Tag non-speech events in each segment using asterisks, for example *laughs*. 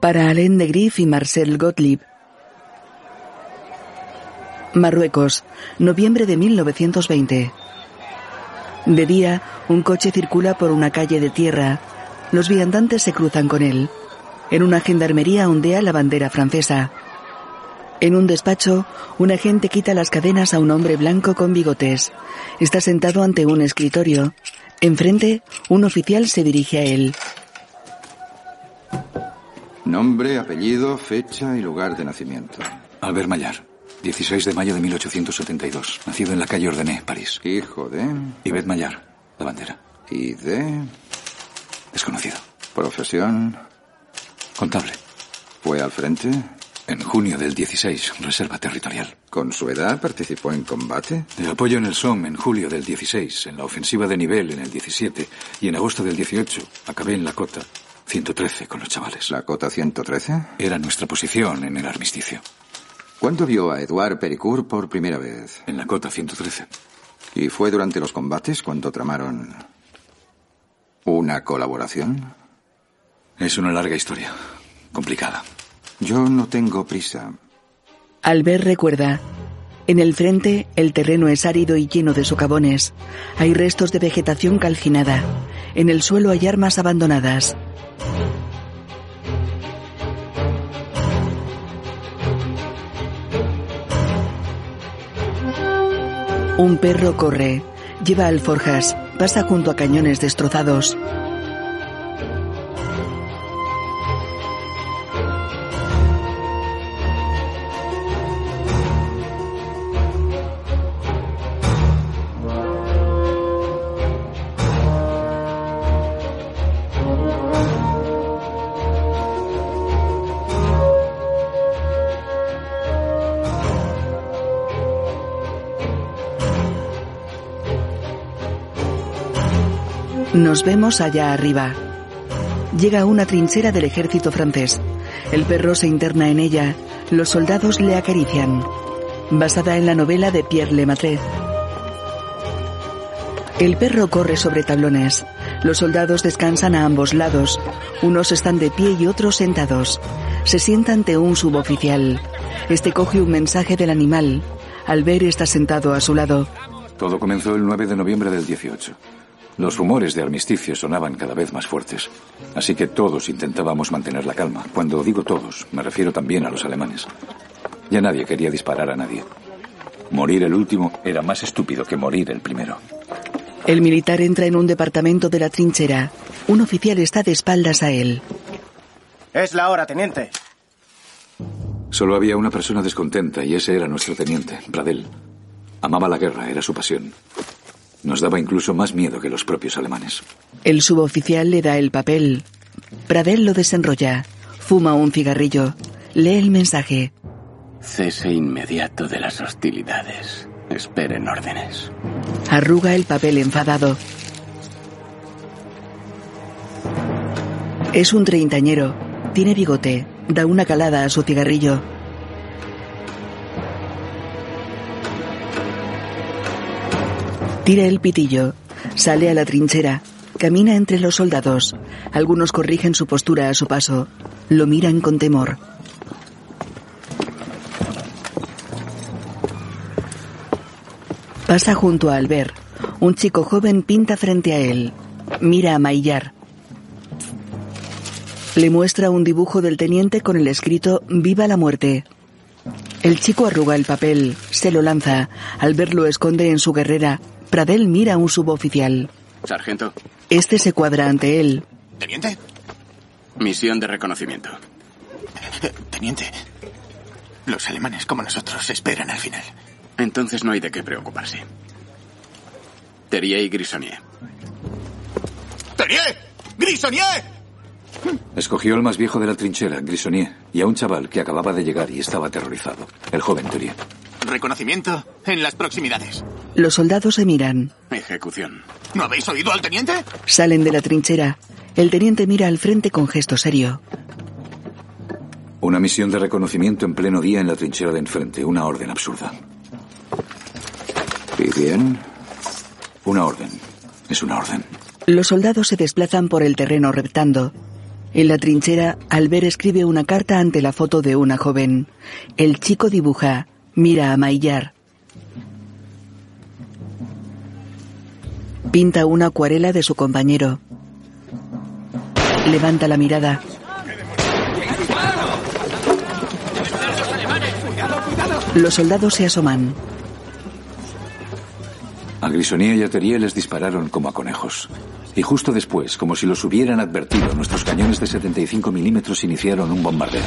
Para Alain de y Marcel Gottlieb. Marruecos, noviembre de 1920. De día, un coche circula por una calle de tierra. Los viandantes se cruzan con él. En una gendarmería ondea la bandera francesa. En un despacho, un agente quita las cadenas a un hombre blanco con bigotes. Está sentado ante un escritorio. Enfrente, un oficial se dirige a él. Nombre, apellido, fecha y lugar de nacimiento. Albert Maillard, 16 de mayo de 1872. Nacido en la calle Ordené, París. Hijo de... Yvette Maillard, la bandera. Y de... Desconocido. Profesión. Contable. ¿Fue al frente? En junio del 16, Reserva Territorial. ¿Con su edad participó en combate? De apoyo en el SOM en julio del 16, en la ofensiva de nivel en el 17 y en agosto del 18 acabé en la cota 113 con los chavales. ¿La cota 113? Era nuestra posición en el armisticio. ¿Cuándo vio a Edouard Pericourt por primera vez? En la cota 113. ¿Y fue durante los combates cuando tramaron una colaboración? Es una larga historia. Complicada. Yo no tengo prisa. Albert recuerda. En el frente, el terreno es árido y lleno de socavones. Hay restos de vegetación calcinada. En el suelo hay armas abandonadas. Un perro corre. Lleva alforjas. Pasa junto a cañones destrozados. Nos vemos allá arriba. Llega una trinchera del ejército francés. El perro se interna en ella. Los soldados le acarician. Basada en la novela de Pierre Lemaitre. El perro corre sobre tablones. Los soldados descansan a ambos lados. Unos están de pie y otros sentados. Se sienta ante un suboficial. Este coge un mensaje del animal. Albert está sentado a su lado. Todo comenzó el 9 de noviembre del 18. Los rumores de armisticio sonaban cada vez más fuertes, así que todos intentábamos mantener la calma. Cuando digo todos, me refiero también a los alemanes. Ya nadie quería disparar a nadie. Morir el último era más estúpido que morir el primero. El militar entra en un departamento de la trinchera. Un oficial está de espaldas a él. Es la hora, teniente. Solo había una persona descontenta y ese era nuestro teniente, Pradel. Amaba la guerra, era su pasión. Nos daba incluso más miedo que los propios alemanes. El suboficial le da el papel. Pradel lo desenrolla. Fuma un cigarrillo. Lee el mensaje. Cese inmediato de las hostilidades. Esperen órdenes. Arruga el papel enfadado. Es un treintañero. Tiene bigote. Da una calada a su cigarrillo. Tira el pitillo. Sale a la trinchera. Camina entre los soldados. Algunos corrigen su postura a su paso. Lo miran con temor. Pasa junto a Albert. Un chico joven pinta frente a él. Mira a Maillar. Le muestra un dibujo del teniente con el escrito Viva la muerte. El chico arruga el papel, se lo lanza. Albert lo esconde en su guerrera. Pradel mira a un suboficial. Sargento. Este se cuadra ante él. ¿Teniente? Misión de reconocimiento. Teniente. Los alemanes, como nosotros, esperan al final. Entonces no hay de qué preocuparse. Terrier y Grisonier. ¡Terrier! ¡Grisonier! Escogió al más viejo de la trinchera, Grisonier, y a un chaval que acababa de llegar y estaba aterrorizado, el joven Terrier. Reconocimiento en las proximidades. Los soldados se miran. Ejecución. ¿No habéis oído al teniente? Salen de la trinchera. El teniente mira al frente con gesto serio. Una misión de reconocimiento en pleno día en la trinchera de enfrente, una orden absurda. ¿Y bien? Una orden. Es una orden. Los soldados se desplazan por el terreno reptando. En la trinchera, Albert escribe una carta ante la foto de una joven. El chico dibuja, mira a Maillar. Pinta una acuarela de su compañero. Levanta la mirada. Los soldados se asoman. A Grisonier y a Terrier les dispararon como a conejos. Y justo después, como si los hubieran advertido, nuestros cañones de 75 milímetros iniciaron un bombardeo.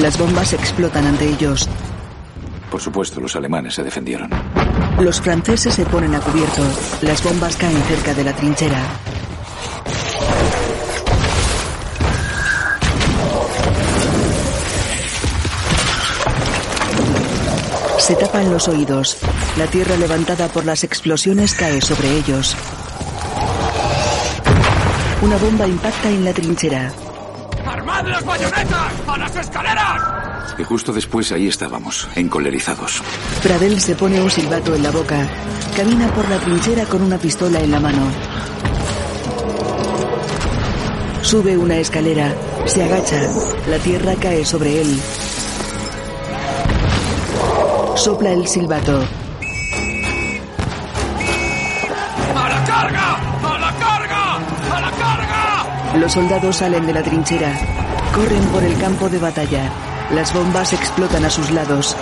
Las bombas explotan ante ellos. Por supuesto, los alemanes se defendieron. Los franceses se ponen a cubierto. Las bombas caen cerca de la trinchera. Se tapan los oídos. La tierra levantada por las explosiones cae sobre ellos. Una bomba impacta en la trinchera. ¡Armad las bayonetas! ¡A las escaleras! Y justo después ahí estábamos, encolerizados. Pradel se pone un silbato en la boca. Camina por la trinchera con una pistola en la mano. Sube una escalera. Se agacha. La tierra cae sobre él. Sopla el silbato. ¡A la carga! ¡A la carga! ¡A la carga! Los soldados salen de la trinchera. Corren por el campo de batalla. Las bombas explotan a sus lados.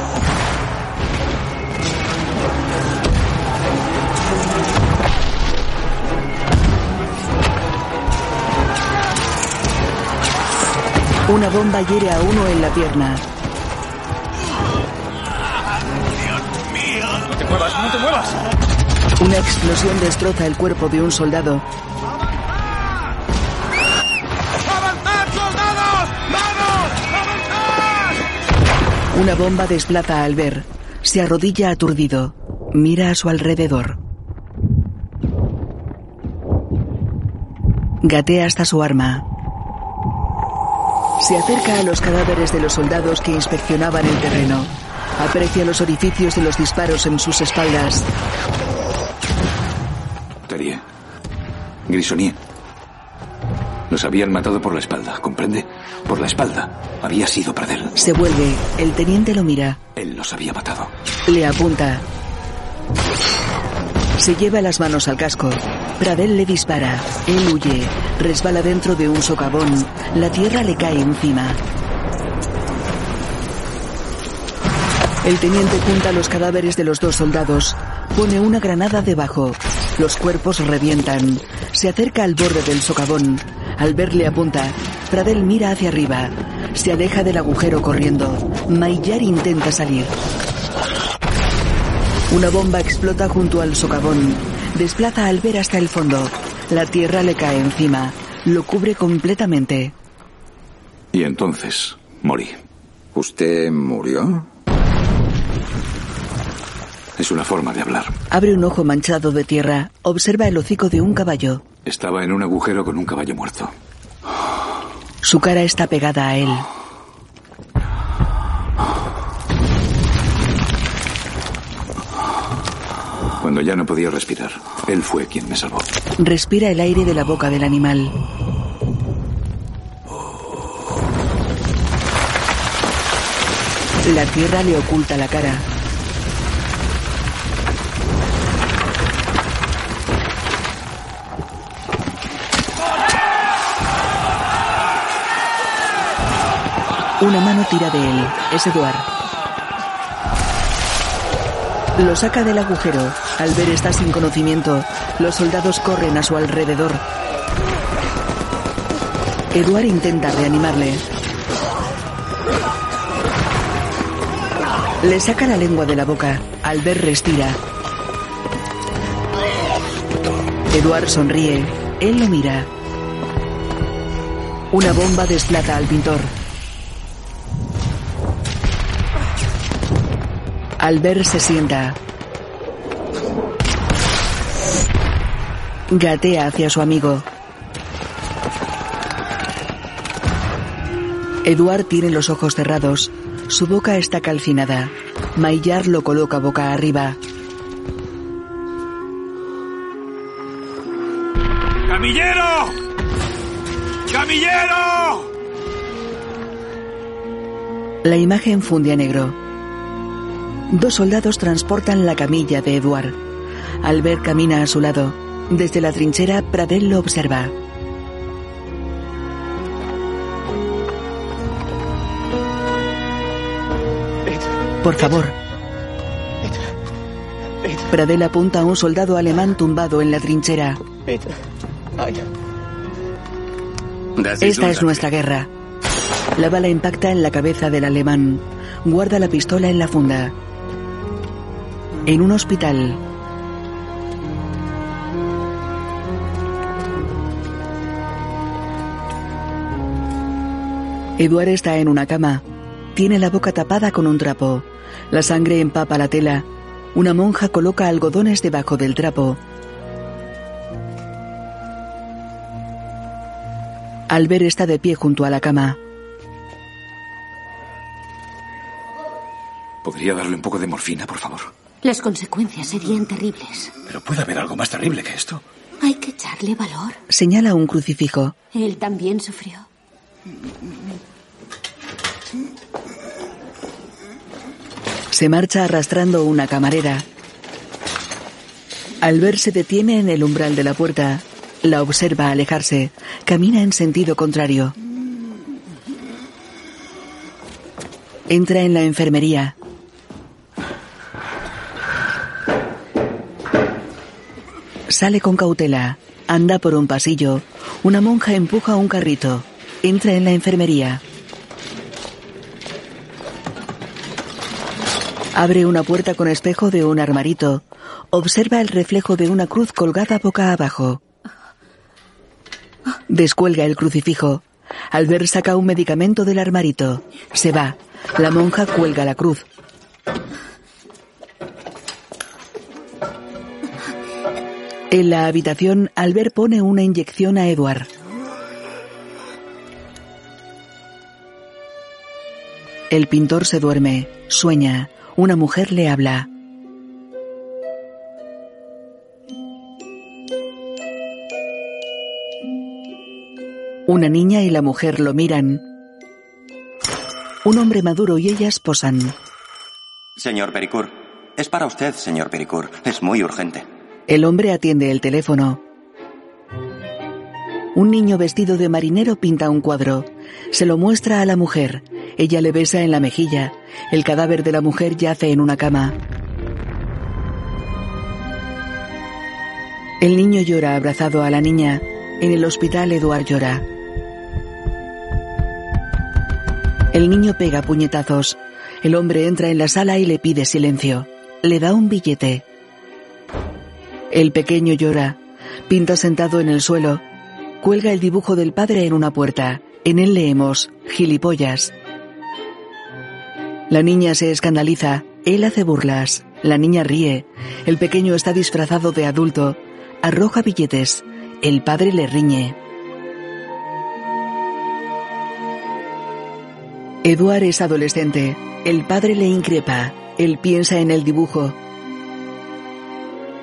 Una bomba hiere a uno en la pierna. ¡No te muevas! ¡No te muevas! Una explosión destroza el cuerpo de un soldado. Una bomba desplaza a Albert. Se arrodilla aturdido. Mira a su alrededor. Gatea hasta su arma. Se acerca a los cadáveres de los soldados que inspeccionaban el terreno. Aprecia los orificios de los disparos en sus espaldas. Terrier. Grisonier. Nos habían matado por la espalda, ¿comprende? Por la espalda. Había sido Pradel. Se vuelve. El teniente lo mira. Él los había matado. Le apunta. Se lleva las manos al casco. Pradel le dispara. Él huye. Resbala dentro de un socavón. La tierra le cae encima. El teniente junta los cadáveres de los dos soldados. Pone una granada debajo. Los cuerpos revientan. Se acerca al borde del socavón. Al verle apunta. Pradel mira hacia arriba. Se aleja del agujero corriendo. Maillar intenta salir. Una bomba explota junto al socavón. Desplaza al ver hasta el fondo. La tierra le cae encima. Lo cubre completamente. Y entonces morí. ¿Usted murió? Es una forma de hablar. Abre un ojo manchado de tierra. Observa el hocico de un caballo. Estaba en un agujero con un caballo muerto. Su cara está pegada a él. Cuando ya no podía respirar, él fue quien me salvó. Respira el aire de la boca del animal. La tierra le oculta la cara. Una mano tira de él. Es Eduard. Lo saca del agujero. Al ver está sin conocimiento. Los soldados corren a su alrededor. Eduard intenta reanimarle. Le saca la lengua de la boca. Albert respira. Eduard sonríe. Él lo mira. Una bomba desplata al pintor. Albert se sienta. Gatea hacia su amigo. Eduard tiene los ojos cerrados. Su boca está calcinada. Maillard lo coloca boca arriba. ¡Camillero! camillero! La imagen funde a negro. Dos soldados transportan la camilla de Eduard. Albert camina a su lado. Desde la trinchera, Pradel lo observa. Por favor. Pradel apunta a un soldado alemán tumbado en la trinchera. Esta es nuestra guerra. La bala impacta en la cabeza del alemán. Guarda la pistola en la funda. En un hospital. Eduard está en una cama. Tiene la boca tapada con un trapo. La sangre empapa la tela. Una monja coloca algodones debajo del trapo. Albert está de pie junto a la cama. ¿Podría darle un poco de morfina, por favor? Las consecuencias serían terribles. Pero puede haber algo más terrible que esto. Hay que echarle valor. Señala un crucifijo. Él también sufrió. Se marcha arrastrando una camarera. Albert se detiene en el umbral de la puerta. La observa alejarse. Camina en sentido contrario. Entra en la enfermería. Sale con cautela. Anda por un pasillo. Una monja empuja un carrito. Entra en la enfermería. Abre una puerta con espejo de un armarito. Observa el reflejo de una cruz colgada boca abajo. Descuelga el crucifijo. Albert saca un medicamento del armarito. Se va. La monja cuelga la cruz. En la habitación, Albert pone una inyección a Edward. El pintor se duerme, sueña. Una mujer le habla. Una niña y la mujer lo miran. Un hombre maduro y ellas posan. Señor Pericur, es para usted, señor Pericur. Es muy urgente. El hombre atiende el teléfono. Un niño vestido de marinero pinta un cuadro. Se lo muestra a la mujer. Ella le besa en la mejilla. El cadáver de la mujer yace en una cama. El niño llora abrazado a la niña. En el hospital Eduard llora. El niño pega puñetazos. El hombre entra en la sala y le pide silencio. Le da un billete. El pequeño llora. Pinta sentado en el suelo. Cuelga el dibujo del padre en una puerta. En él leemos, gilipollas. La niña se escandaliza. Él hace burlas. La niña ríe. El pequeño está disfrazado de adulto. Arroja billetes. El padre le riñe. Eduard es adolescente. El padre le increpa. Él piensa en el dibujo.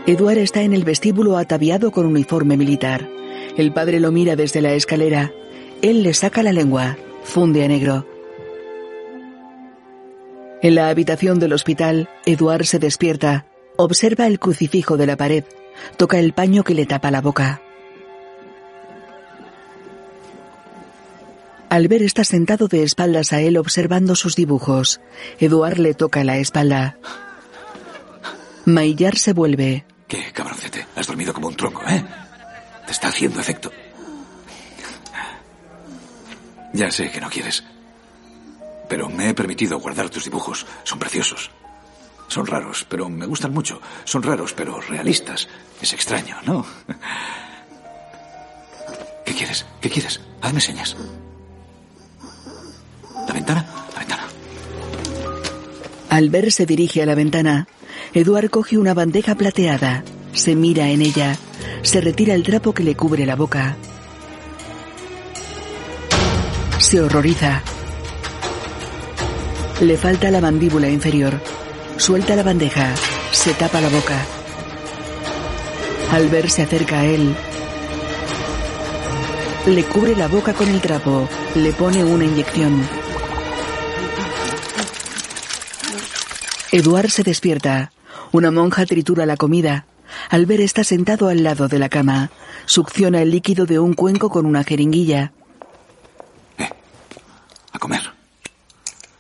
Eduard está en el vestíbulo ataviado con uniforme militar. El padre lo mira desde la escalera. Él le saca la lengua. Funde a negro. En la habitación del hospital, Eduard se despierta. Observa el crucifijo de la pared. Toca el paño que le tapa la boca. Albert está sentado de espaldas a él observando sus dibujos. Eduard le toca la espalda. Maillar se vuelve. ¿Qué, cabroncete? Has dormido como un tronco, ¿eh? Te está haciendo efecto. Ya sé que no quieres. Pero me he permitido guardar tus dibujos. Son preciosos. Son raros, pero me gustan mucho. Son raros, pero realistas. Es extraño, ¿no? ¿Qué quieres? ¿Qué quieres? Hazme señas. ¿La ventana? La ventana. Albert se dirige a la ventana. Eduard coge una bandeja plateada. Se mira en ella. Se retira el trapo que le cubre la boca. Se horroriza. Le falta la mandíbula inferior. Suelta la bandeja. Se tapa la boca. Albert se acerca a él. Le cubre la boca con el trapo. Le pone una inyección. Eduard se despierta. Una monja tritura la comida. Albert está sentado al lado de la cama. Succiona el líquido de un cuenco con una jeringuilla. Eh, a comer.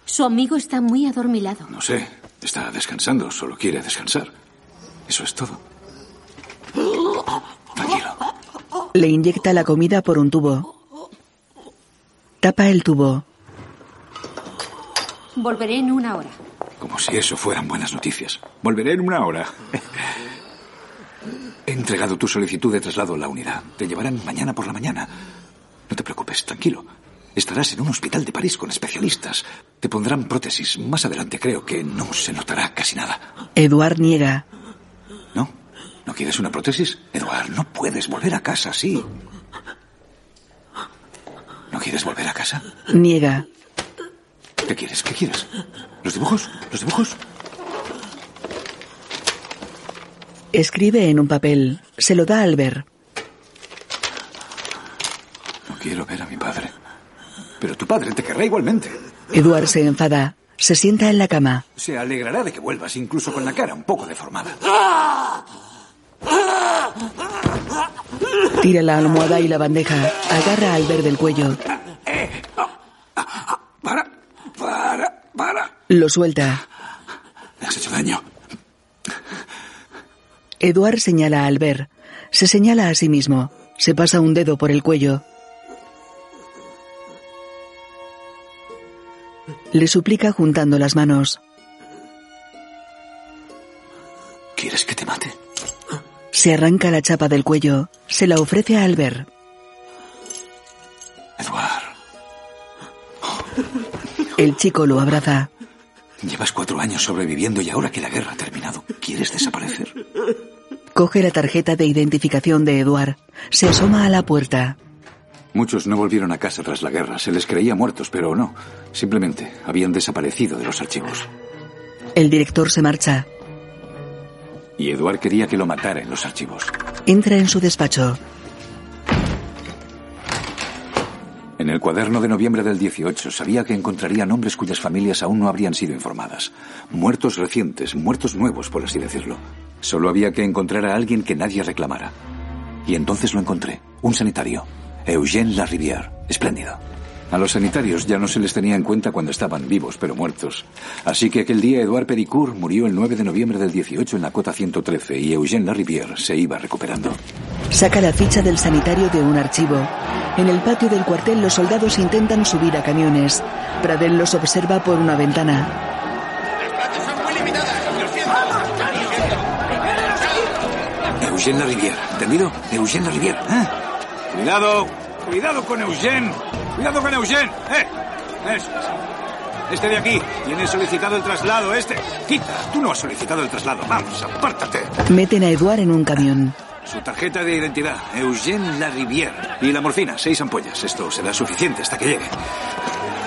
Su amigo está muy adormilado. No sé, está descansando, solo quiere descansar. Eso es todo. Tranquilo. Le inyecta la comida por un tubo. Tapa el tubo. Volveré en una hora. Como si eso fueran buenas noticias. Volveré en una hora. He entregado tu solicitud de traslado a la unidad. Te llevarán mañana por la mañana. No te preocupes, tranquilo. Estarás en un hospital de París con especialistas. Te pondrán prótesis. Más adelante creo que no se notará casi nada. Eduard niega. ¿No? ¿No quieres una prótesis? Eduard, no puedes volver a casa así. ¿No quieres volver a casa? Niega. ¿Qué quieres? ¿Qué quieres? ¿Los dibujos? ¿Los dibujos? Escribe en un papel. Se lo da a Albert. No quiero ver a mi padre. Pero tu padre te querrá igualmente. Eduard se enfada. Se sienta en la cama. Se alegrará de que vuelvas, incluso con la cara un poco deformada. Tira la almohada y la bandeja. Agarra a Albert del cuello. Para, para, para. Lo suelta. Me has hecho daño. Eduard señala a Albert. Se señala a sí mismo. Se pasa un dedo por el cuello. Le suplica juntando las manos. ¿Quieres que te mate? Se arranca la chapa del cuello. Se la ofrece a Albert. El chico lo abraza. llevas cuatro años sobreviviendo y ahora que la guerra ha terminado, ¿quieres desaparecer? Coge la tarjeta de identificación de Eduard. Se asoma a la puerta. Muchos no volvieron a casa tras la guerra. Se les creía muertos, pero no. Simplemente habían desaparecido de los archivos. El director se marcha. Y Eduard quería que lo matara en los archivos. Entra en su despacho. En el cuaderno de noviembre del 18 sabía que encontraría nombres cuyas familias aún no habrían sido informadas. Muertos recientes, muertos nuevos, por así decirlo. Solo había que encontrar a alguien que nadie reclamara. Y entonces lo encontré. Un sanitario. Eugène Larivière. Espléndido. A los sanitarios ya no se les tenía en cuenta cuando estaban vivos, pero muertos. Así que aquel día Edouard Pericourt murió el 9 de noviembre del 18 en la cota 113 y Eugène Larivière se iba recuperando. Saca la ficha del sanitario de un archivo. En el patio del cuartel los soldados intentan subir a camiones. Pradel los observa por una ventana. Eugène Larivière, ¿entendido? Eugène Larivière, ¿eh? Cuidado, cuidado con Eugène. Cuidado con Eugène, ¿eh? Eso es. Este de aquí tiene solicitado el traslado, este. Quita, tú no has solicitado el traslado. Vamos, apártate. Meten a Eduard en un camión. Su tarjeta de identidad, Eugène Larivière. Y la morfina, seis ampollas. Esto será suficiente hasta que llegue.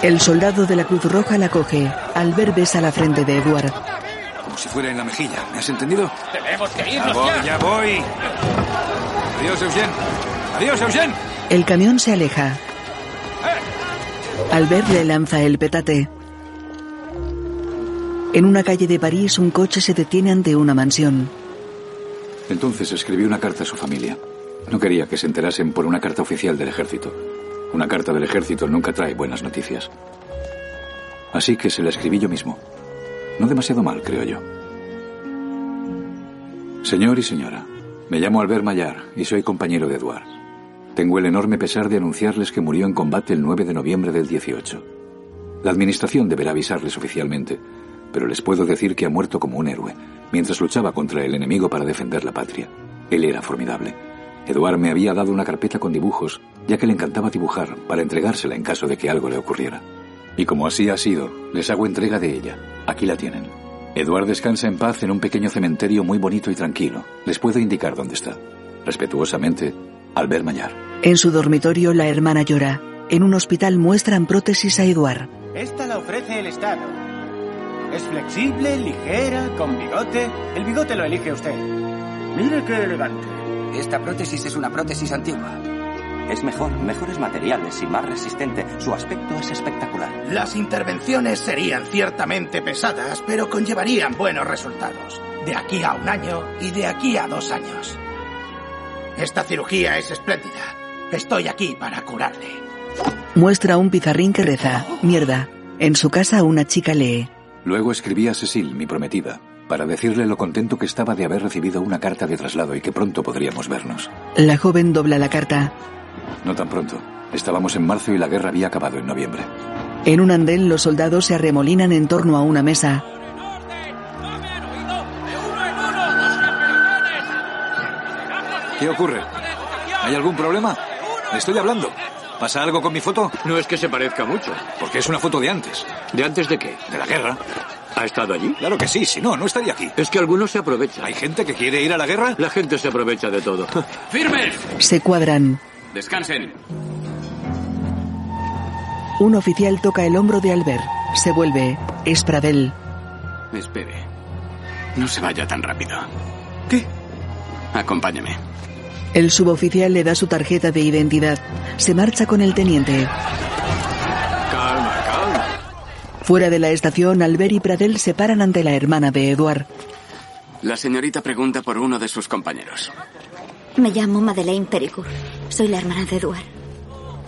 El soldado de la Cruz Roja la coge. Albert besa la frente de Eduard. Como si fuera en la mejilla. ¿Me has entendido? Tenemos que Ya irnos voy, ya. ya voy. Adiós, Eugène. Adiós, Eugène. El camión se aleja. Albert le lanza el petate. En una calle de París, un coche se detiene ante una mansión. Entonces escribí una carta a su familia. No quería que se enterasen por una carta oficial del ejército. Una carta del ejército nunca trae buenas noticias. Así que se la escribí yo mismo. No demasiado mal, creo yo. Señor y señora, me llamo Albert Maillard y soy compañero de Edouard. Tengo el enorme pesar de anunciarles que murió en combate el 9 de noviembre del 18. La administración deberá avisarles oficialmente, pero les puedo decir que ha muerto como un héroe, mientras luchaba contra el enemigo para defender la patria. Él era formidable. Eduard me había dado una carpeta con dibujos, ya que le encantaba dibujar, para entregársela en caso de que algo le ocurriera. Y como así ha sido, les hago entrega de ella. Aquí la tienen. Eduard descansa en paz en un pequeño cementerio muy bonito y tranquilo. Les puedo indicar dónde está. Respetuosamente, Albert Maillard. En su dormitorio, la hermana llora. En un hospital muestran prótesis a Eduard. Esta la ofrece el Estado. Es flexible, ligera, con bigote. El bigote lo elige usted. Mire qué elegante. Esta prótesis es una prótesis antigua. Es mejor, mejores materiales y más resistente. Su aspecto es espectacular. Las intervenciones serían ciertamente pesadas, pero conllevarían buenos resultados. De aquí a un año y de aquí a dos años. Esta cirugía es espléndida. Estoy aquí para curarle. Muestra un pizarrín que reza. Mierda. En su casa una chica lee. Luego escribí a Cecil, mi prometida, para decirle lo contento que estaba de haber recibido una carta de traslado y que pronto podríamos vernos. La joven dobla la carta. No tan pronto. Estábamos en marzo y la guerra había acabado en noviembre. En un andén los soldados se arremolinan en torno a una mesa. ¿Qué ocurre? ¿Hay algún problema? Le estoy hablando. ¿Pasa algo con mi foto? No es que se parezca mucho. Porque es una foto de antes. ¿De antes de qué? De la guerra. ¿Ha estado allí? Claro que sí, si no, no estaría aquí. Es que algunos se aprovechan. ¿Hay gente que quiere ir a la guerra? La gente se aprovecha de todo. ¡Firmes! Se cuadran. Descansen. Un oficial toca el hombro de Albert. Se vuelve. Es Pradel. Espere. No se vaya tan rápido. ¿Qué? Acompáñame. El suboficial le da su tarjeta de identidad. Se marcha con el teniente. Calma, calma. Fuera de la estación, Albert y Pradel se paran ante la hermana de Eduard. La señorita pregunta por uno de sus compañeros. Me llamo Madeleine Pericourt. Soy la hermana de Eduard.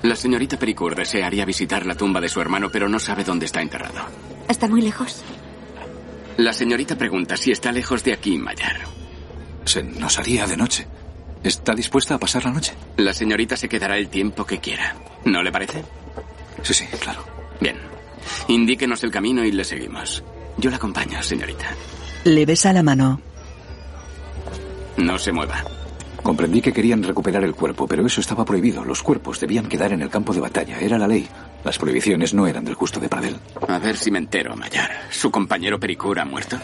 La señorita Pericourt desearía visitar la tumba de su hermano, pero no sabe dónde está enterrado. ¿Está muy lejos? La señorita pregunta si está lejos de aquí, Mayar. Se nos haría de noche. ¿Está dispuesta a pasar la noche? La señorita se quedará el tiempo que quiera. ¿No le parece? Sí, sí, claro. Bien. Indíquenos el camino y le seguimos. Yo la acompaño, señorita. Le besa la mano. No se mueva. Comprendí que querían recuperar el cuerpo, pero eso estaba prohibido. Los cuerpos debían quedar en el campo de batalla. Era la ley. Las prohibiciones no eran del gusto de Pradel. A ver si me entero, Mayar. ¿Su compañero Pericur ha muerto?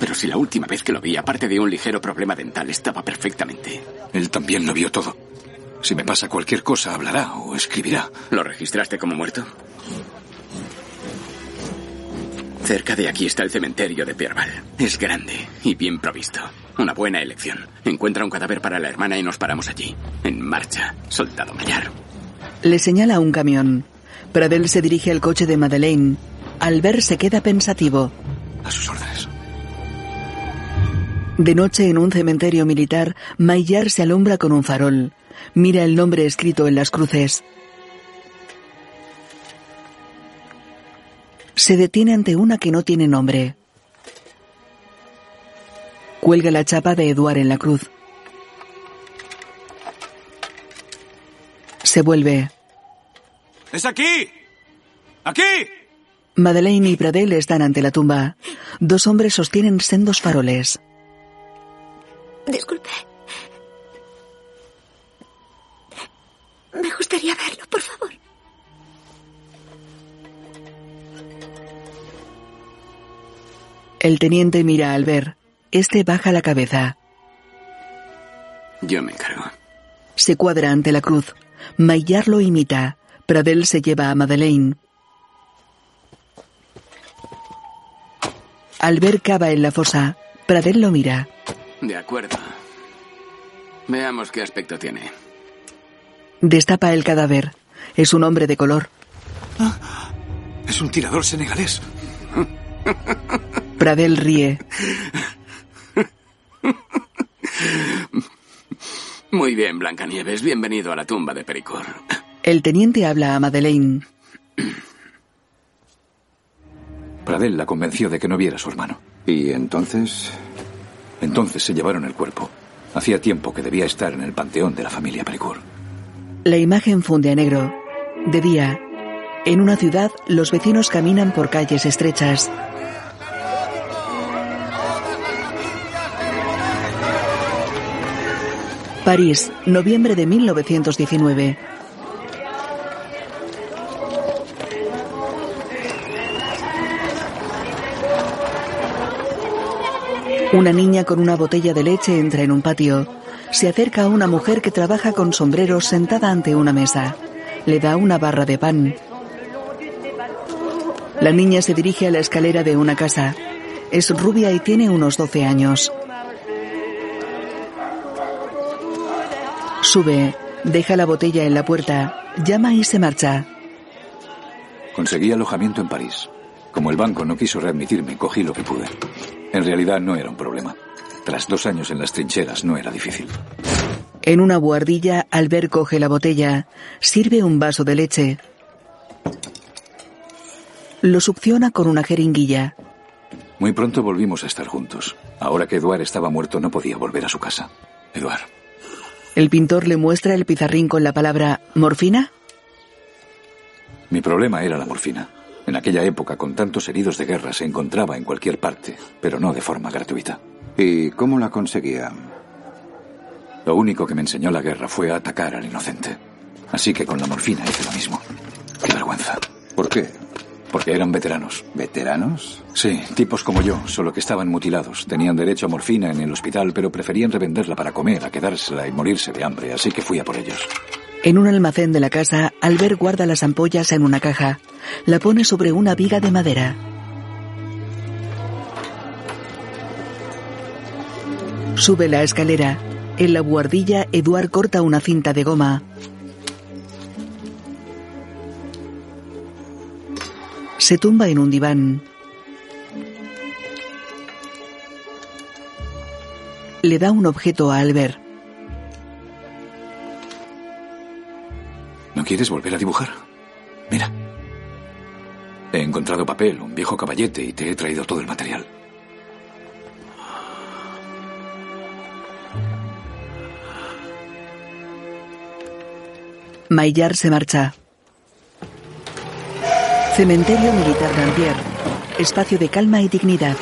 Pero si la última vez que lo vi, aparte de un ligero problema dental, estaba perfectamente. Él también lo vio todo. Si me pasa cualquier cosa, hablará o escribirá. ¿Lo registraste como muerto? Cerca de aquí está el cementerio de Pierval. Es grande y bien provisto. Una buena elección. Encuentra un cadáver para la hermana y nos paramos allí. En marcha, soldado Mayar. Le señala un camión. Pradel se dirige al coche de Madeleine. Albert se queda pensativo. A sus órdenes. De noche, en un cementerio militar, Maillard se alumbra con un farol. Mira el nombre escrito en las cruces. Se detiene ante una que no tiene nombre. Cuelga la chapa de Eduard en la cruz. Se vuelve. ¡Es aquí! ¡Aquí! Madeleine y Pradel están ante la tumba. Dos hombres sostienen sendos faroles. Disculpe. Me gustaría verlo, por favor. El teniente mira al ver. Este baja la cabeza. Yo me encargo. Se cuadra ante la cruz. Maillard lo imita. Pradel se lleva a Madeleine. Albert cava en la fosa. Pradel lo mira. De acuerdo. Veamos qué aspecto tiene. Destapa el cadáver. Es un hombre de color. Es un tirador senegalés. Pradel ríe. Muy bien, Blancanieves. Bienvenido a la tumba de Pericor. El teniente habla a Madeleine. Pradel la convenció de que no viera a su hermano. ¿Y entonces? Entonces se llevaron el cuerpo. Hacía tiempo que debía estar en el panteón de la familia Pericor. La imagen funde a negro. De día, en una ciudad, los vecinos caminan por calles estrechas. París, noviembre de 1919. Una niña con una botella de leche entra en un patio. Se acerca a una mujer que trabaja con sombreros sentada ante una mesa. Le da una barra de pan. La niña se dirige a la escalera de una casa. Es rubia y tiene unos 12 años. Sube. Deja la botella en la puerta, llama y se marcha. Conseguí alojamiento en París. Como el banco no quiso readmitirme, cogí lo que pude. En realidad no era un problema. Tras dos años en las trincheras no era difícil. En una buhardilla, Albert coge la botella, sirve un vaso de leche. Lo succiona con una jeringuilla. Muy pronto volvimos a estar juntos. Ahora que Eduard estaba muerto no podía volver a su casa. Eduard. El pintor le muestra el pizarrín con la palabra morfina. Mi problema era la morfina. En aquella época, con tantos heridos de guerra, se encontraba en cualquier parte, pero no de forma gratuita. ¿Y cómo la conseguía? Lo único que me enseñó la guerra fue atacar al inocente. Así que con la morfina hice lo mismo. Qué vergüenza. ¿Por qué? Porque eran veteranos. ¿Veteranos? Sí, tipos como yo, solo que estaban mutilados. Tenían derecho a morfina en el hospital, pero preferían revenderla para comer, a quedársela y morirse de hambre, así que fui a por ellos. En un almacén de la casa, Albert guarda las ampollas en una caja. La pone sobre una viga de madera. Sube la escalera. En la buhardilla, Eduard corta una cinta de goma. Se tumba en un diván. Le da un objeto a Albert. ¿No quieres volver a dibujar? Mira. He encontrado papel, un viejo caballete y te he traído todo el material. Maillard se marcha. Cementerio Militar Dampier. Espacio de calma y dignidad.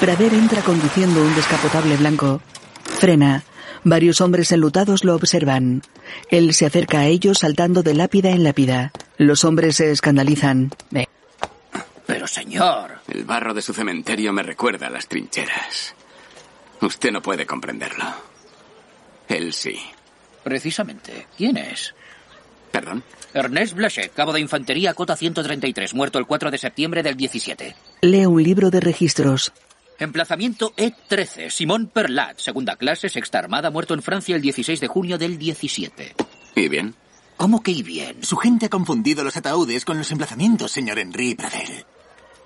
Prader entra conduciendo un descapotable blanco. Frena. Varios hombres enlutados lo observan. Él se acerca a ellos saltando de lápida en lápida. Los hombres se escandalizan. Pero señor. El barro de su cementerio me recuerda a las trincheras. Usted no puede comprenderlo. Él sí. Precisamente. ¿Quién es? ¿Perdón? Ernest Blachet, cabo de infantería, cota 133, muerto el 4 de septiembre del 17. Lee un libro de registros. Emplazamiento E13, Simón Perlat, segunda clase, sexta armada, muerto en Francia el 16 de junio del 17. ¿Y bien? ¿Cómo que y bien? Su gente ha confundido los ataúdes con los emplazamientos, señor Henry Pradel.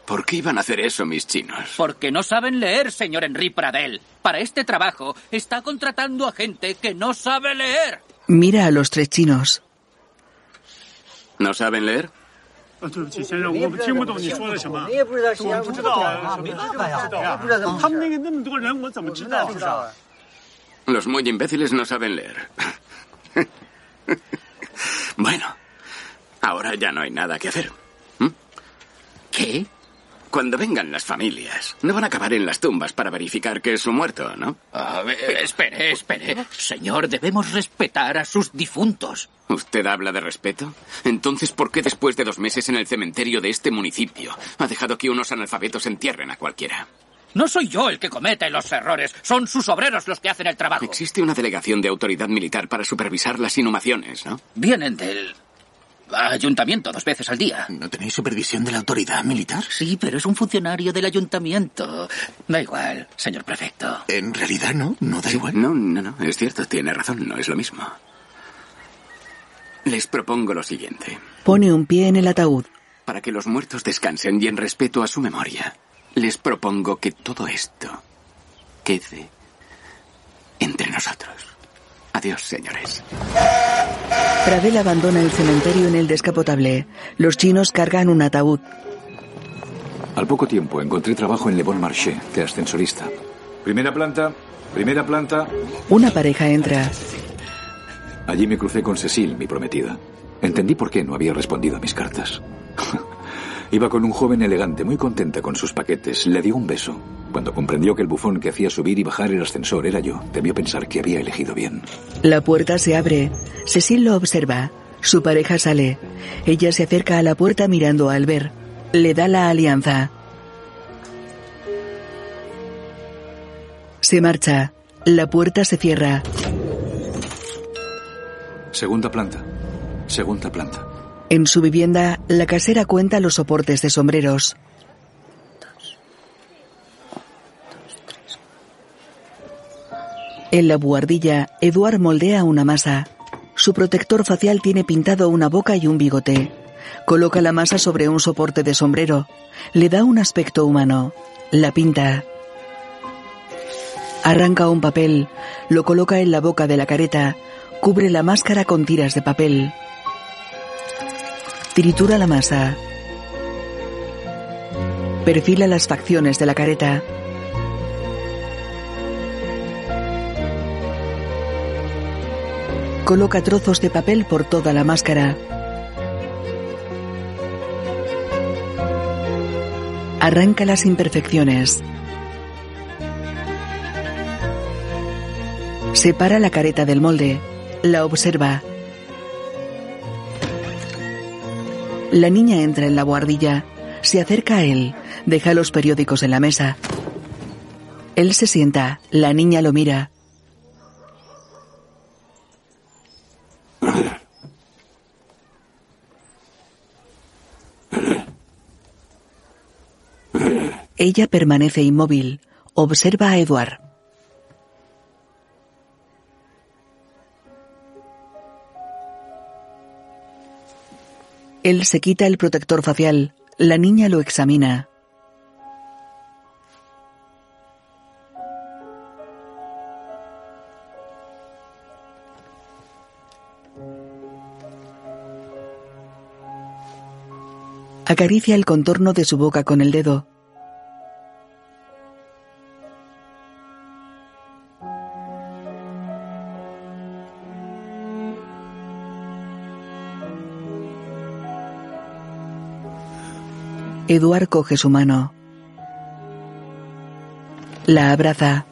¿Por qué iban a hacer eso mis chinos? Porque no saben leer, señor Henry Pradel. Para este trabajo está contratando a gente que no sabe leer. Mira a los tres chinos. ¿No saben leer? Los muy imbéciles no saben leer. bueno, ahora ya no hay nada que hacer. ¿Qué? Cuando vengan las familias, no van a acabar en las tumbas para verificar que es su muerto, ¿no? A ver, espere, espere. Señor, debemos respetar a sus difuntos. ¿Usted habla de respeto? Entonces, ¿por qué después de dos meses en el cementerio de este municipio ha dejado que unos analfabetos entierren a cualquiera? No soy yo el que comete los errores, son sus obreros los que hacen el trabajo. Existe una delegación de autoridad militar para supervisar las inhumaciones, ¿no? Vienen del ayuntamiento dos veces al día. ¿No tenéis supervisión de la autoridad militar? Sí, pero es un funcionario del ayuntamiento. Da igual, señor prefecto. En realidad no, no da igual. No, no, no, es cierto, tiene razón, no es lo mismo. Les propongo lo siguiente. Pone un pie en el ataúd. Para que los muertos descansen y en respeto a su memoria, les propongo que todo esto quede entre nosotros. Adiós, señores. Pradel abandona el cementerio en el descapotable. Los chinos cargan un ataúd. Al poco tiempo encontré trabajo en Le Bon Marché, de ascensorista. Primera planta, primera planta. Una pareja entra. Allí me crucé con Cecil, mi prometida. Entendí por qué no había respondido a mis cartas. *laughs* Iba con un joven elegante, muy contenta con sus paquetes. Le dio un beso. Cuando comprendió que el bufón que hacía subir y bajar el ascensor era yo, debió pensar que había elegido bien. La puerta se abre. Cecil lo observa. Su pareja sale. Ella se acerca a la puerta mirando a Albert. Le da la alianza. Se marcha. La puerta se cierra. Segunda planta. Segunda planta. En su vivienda, la casera cuenta los soportes de sombreros. En la buhardilla, Eduard moldea una masa. Su protector facial tiene pintado una boca y un bigote. Coloca la masa sobre un soporte de sombrero. Le da un aspecto humano. La pinta. Arranca un papel, lo coloca en la boca de la careta, cubre la máscara con tiras de papel. Tritura la masa. Perfila las facciones de la careta. Coloca trozos de papel por toda la máscara. Arranca las imperfecciones. Separa la careta del molde. La observa. La niña entra en la buhardilla. Se acerca a él. Deja los periódicos en la mesa. Él se sienta. La niña lo mira. Ella permanece inmóvil. Observa a Eduard. Él se quita el protector facial. La niña lo examina. Acaricia el contorno de su boca con el dedo. Eduard coge su mano. La abraza.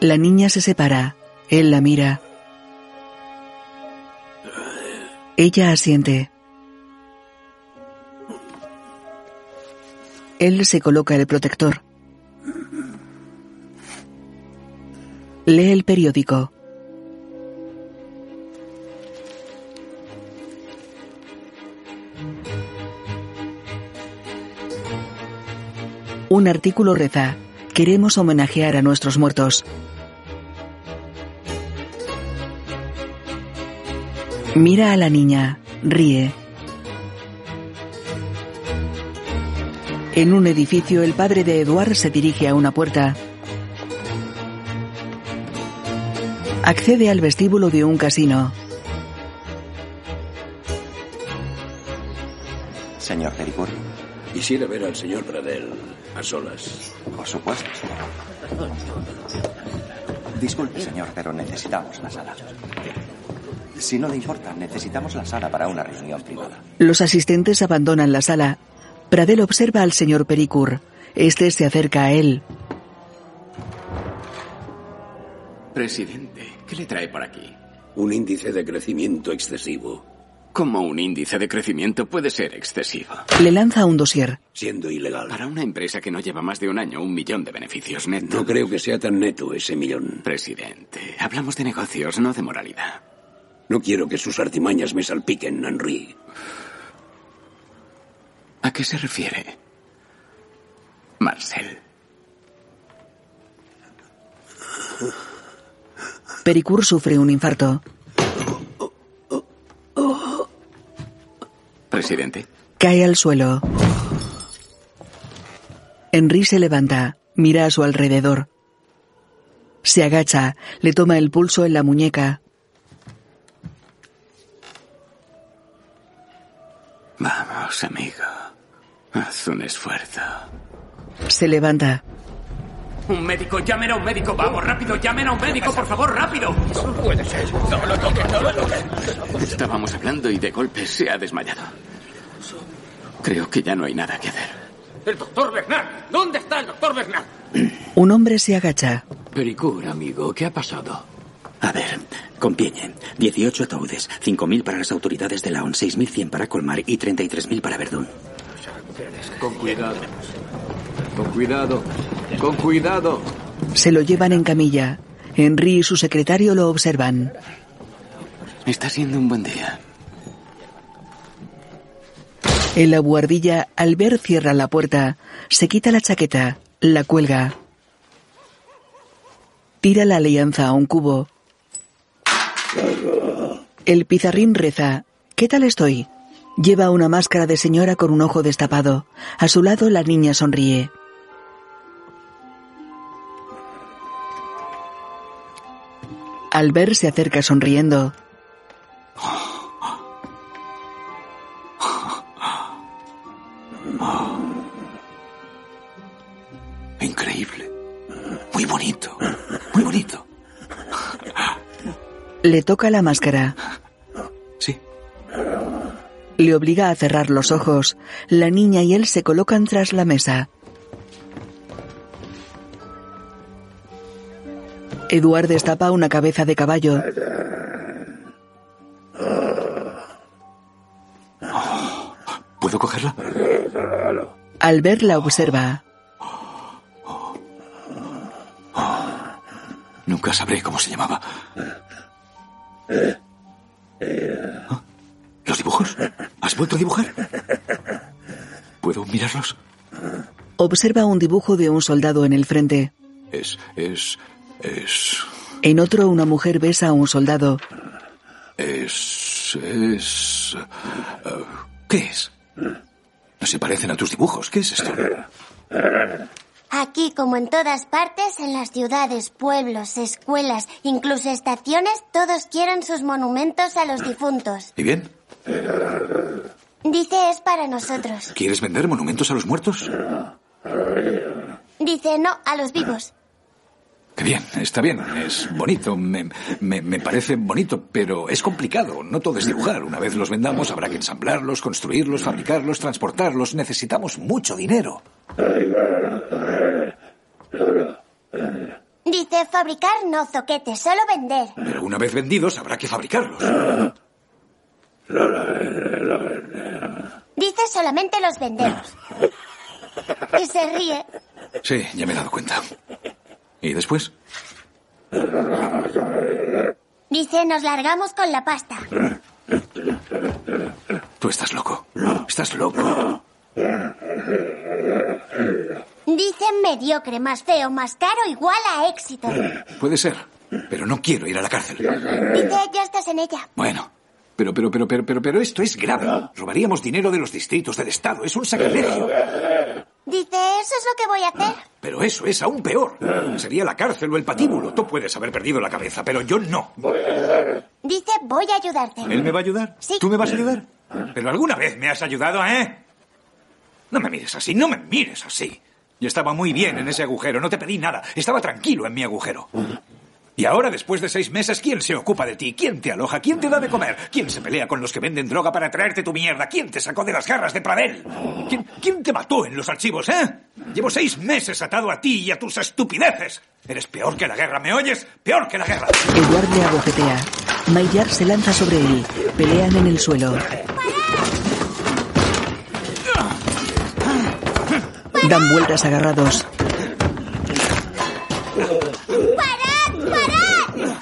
La niña se separa. Él la mira. Ella asiente. Él se coloca el protector. Lee el periódico. Un artículo reza, queremos homenajear a nuestros muertos. Mira a la niña, ríe. En un edificio, el padre de Eduard se dirige a una puerta. Accede al vestíbulo de un casino. Señor Pericur. Quisiera ver al señor Pradel a solas. Por supuesto, señor. Disculpe, señor, pero necesitamos la sala. Si no le importa, necesitamos la sala para una reunión privada. Los asistentes abandonan la sala. Pradel observa al señor Pericur. Este se acerca a él. Presidente, ¿qué le trae por aquí? Un índice de crecimiento excesivo. ¿Cómo un índice de crecimiento puede ser excesivo? Le lanza un dossier. Siendo ilegal. Para una empresa que no lleva más de un año, un millón de beneficios netos. No creo que sea tan neto ese millón. Presidente, hablamos de negocios, no de moralidad. No quiero que sus artimañas me salpiquen, Henry. ¿A qué se refiere? Marcel. Pericur sufre un infarto. Presidente. Cae al suelo. Henry se levanta, mira a su alrededor. Se agacha, le toma el pulso en la muñeca. Vamos, amigo. Haz un esfuerzo. Se levanta. Un médico, llamen a un médico. Vamos, rápido, llamen a un médico, por favor, rápido. No puede ser. No lo toques, no lo toques. Estábamos hablando y de golpe se ha desmayado. Creo que ya no hay nada que hacer. El doctor Bernard. ¿Dónde está el doctor Bernard? *clears throat* Un hombre se agacha. Pericur, amigo, ¿qué ha pasado? A ver, Compiègne, 18 ataúdes, 5.000 para las autoridades de Laon, 6.100 para Colmar y 33.000 para Verdún. Con cuidado. Con cuidado. Con cuidado. Se lo llevan en camilla. Henry y su secretario lo observan. Está siendo un buen día. En la buhardilla, Albert cierra la puerta, se quita la chaqueta, la cuelga. Tira la alianza a un cubo. El pizarrín reza. ¿Qué tal estoy? Lleva una máscara de señora con un ojo destapado. A su lado la niña sonríe. Albert se acerca sonriendo. Increíble. Muy bonito. Muy bonito. Le toca la máscara. Sí. Le obliga a cerrar los ojos. La niña y él se colocan tras la mesa. Eduard destapa una cabeza de caballo. ¿Puedo cogerla? Albert la observa. Nunca sabré cómo se llamaba. ¿Ah? ¿Los dibujos? ¿Has vuelto a dibujar? ¿Puedo mirarlos? Observa un dibujo de un soldado en el frente. Es, es, es, En otro, una mujer besa a un soldado. es, es... eh, ¿Qué es? No se parecen a tus dibujos. ¿Qué es esto? Aquí, como en todas partes, en las ciudades, pueblos, escuelas, incluso estaciones, todos quieren sus monumentos a los difuntos. ¿Y bien? Dice es para nosotros. ¿Quieres vender monumentos a los muertos? Dice no a los vivos. Qué bien, está bien, es bonito, me, me- me parece bonito, pero es complicado, no todo es dibujar. Una vez los vendamos habrá que ensamblarlos, construirlos, fabricarlos, transportarlos. Necesitamos mucho dinero. Dice fabricar no zoquete, solo vender. Pero una vez vendidos habrá que fabricarlos. Dice solamente los vendemos. *laughs* Y se ríe. Sí, ya me he dado cuenta. ¿Y después? Dice nos largamos con la pasta. Tú estás loco. Estás loco. Dice mediocre, más feo, más caro, igual a éxito. Puede ser, pero no quiero ir a la cárcel. Dice ya estás en ella. Bueno, pero, pero, pero, pero, pero, pero esto es grave. Robaríamos dinero de los distritos del Estado. Es un sacrilegio. Dice eso es lo que voy a hacer. Pero eso es aún peor. Sería la cárcel o el patíbulo. Tú puedes haber perdido la cabeza, pero yo no. Dice voy a ayudarte. ¿Él me va a ayudar? Sí. ¿Tú me vas a ayudar? Pero alguna vez me has ayudado, ¿eh? No me mires así, no me mires así. Yo estaba muy bien en ese agujero, no te pedí nada. Estaba tranquilo en mi agujero. Y ahora, después de seis meses, ¿quién se ocupa de ti? ¿Quién te aloja? ¿Quién te da de comer? ¿Quién se pelea con los que venden droga para traerte tu mierda? ¿Quién te sacó de las garras de Pradel? ¿Quién, quién te mató en los archivos, eh? Llevo seis meses atado a ti y a tus estupideces. Eres peor que la guerra, ¿me oyes? Peor que la guerra. Eduard le abofetea. Maillard se lanza sobre él. Pelean en el suelo. Dan vueltas agarrados.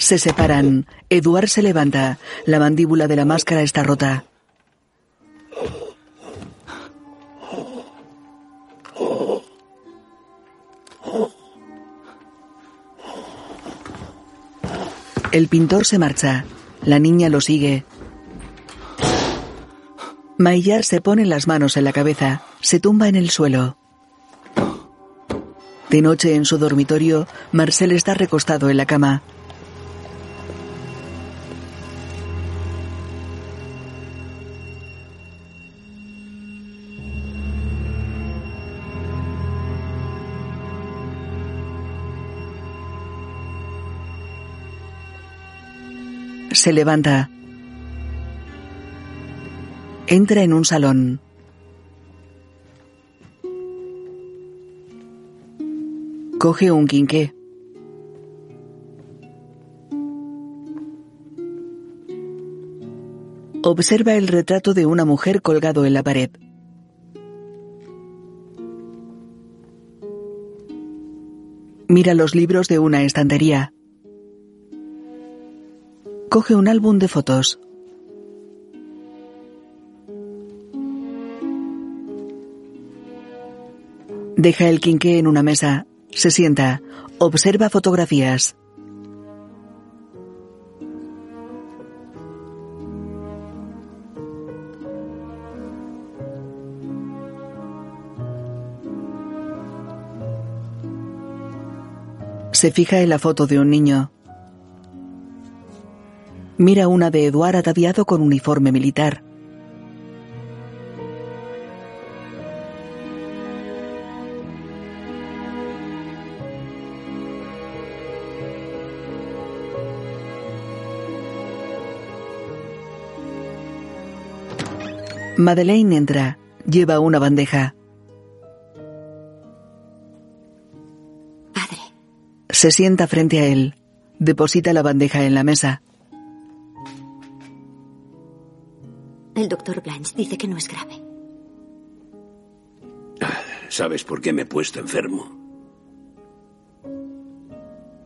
Se separan. Eduard se levanta. La mandíbula de la máscara está rota. El pintor se marcha. La niña lo sigue. Maillard se pone las manos en la cabeza. Se tumba en el suelo. De noche en su dormitorio, Marcel está recostado en la cama. Se levanta. Entra en un salón. Coge un quinqué. Observa el retrato de una mujer colgado en la pared. Mira los libros de una estantería. Coge un álbum de fotos. Deja el quinqué en una mesa. Se sienta. Observa fotografías. Se fija en la foto de un niño. Mira una de Eduard ataviado con uniforme militar. Madeleine entra. Lleva una bandeja. Padre. Se sienta frente a él. Deposita la bandeja en la mesa. El doctor Blanche dice que no es grave. ¿Sabes por qué me he puesto enfermo?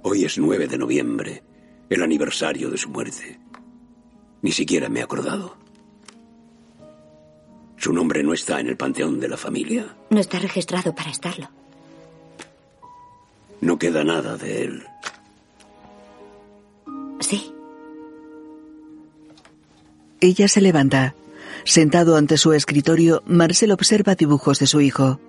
Hoy es 9 de noviembre, el aniversario de su muerte. Ni siquiera me he acordado. Su nombre no está en el panteón de la familia. No está registrado para estarlo. No queda nada de él. Sí. Ella se levanta. Sentado ante su escritorio, Marcel observa dibujos de su hijo.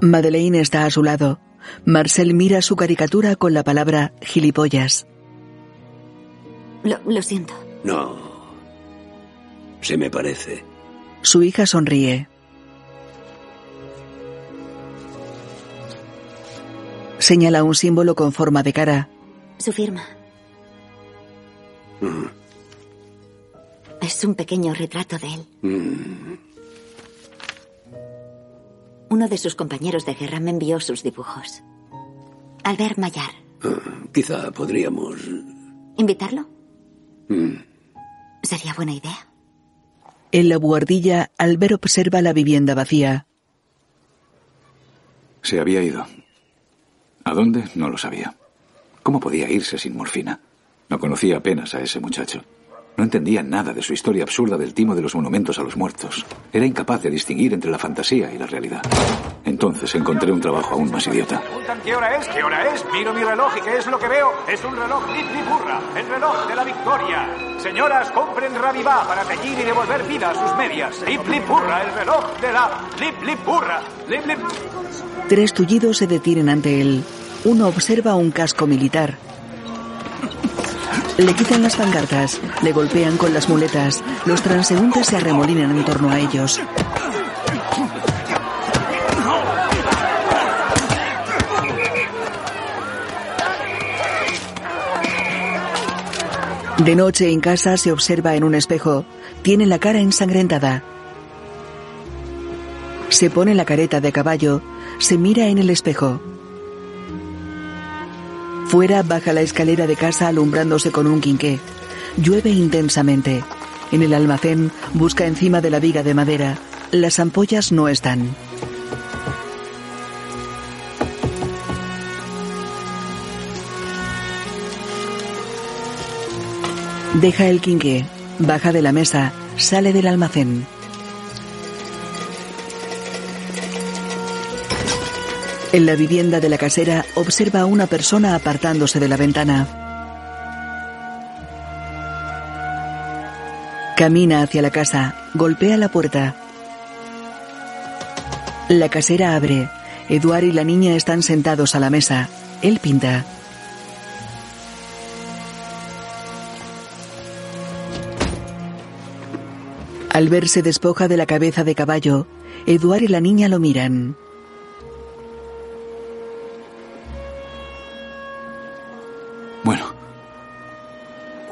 Madeleine está a su lado. Marcel mira su caricatura con la palabra gilipollas. Lo, lo siento. No. Se me parece. Su hija sonríe. Señala un símbolo con forma de cara. Su firma. Mm. Es un pequeño retrato de él. Mm. Uno de sus compañeros de guerra me envió sus dibujos. Albert Maillard. Ah, quizá podríamos... ¿Invitarlo? Mm. Sería buena idea. En la buhardilla, Albert observa la vivienda vacía. Se había ido. ¿A dónde? No lo sabía. ¿Cómo podía irse sin morfina? No conocía apenas a ese muchacho. No entendía nada de su historia absurda del timo de los monumentos a los muertos. Era incapaz de distinguir entre la fantasía y la realidad. Entonces encontré un trabajo aún más idiota. ¿Qué hora es? ¿Qué hora es? Miro mi reloj y ¿qué es lo que veo? Es un reloj Lip Lip Burra, el reloj de la victoria. Señoras, compren Radivá para teñir y devolver vida a sus medias. Lip Lip Burra, el reloj de la Lip Lip Burra. Tres tullidos se detienen ante él. Uno observa un casco militar. Le quitan las pancartas, le golpean con las muletas. Los transeúntes se arremolinan en torno a ellos. De noche en casa se observa en un espejo. Tiene la cara ensangrentada. Se pone la careta de caballo. Se mira en el espejo. Fuera baja la escalera de casa alumbrándose con un quinqué. Llueve intensamente. En el almacén busca encima de la viga de madera. Las ampollas no están. Deja el quinqué, baja de la mesa, sale del almacén. En la vivienda de la casera observa a una persona apartándose de la ventana. Camina hacia la casa, golpea la puerta. La casera abre. Eduard y la niña están sentados a la mesa. Él pinta. Albert se despoja de la cabeza de caballo. Eduard y la niña lo miran.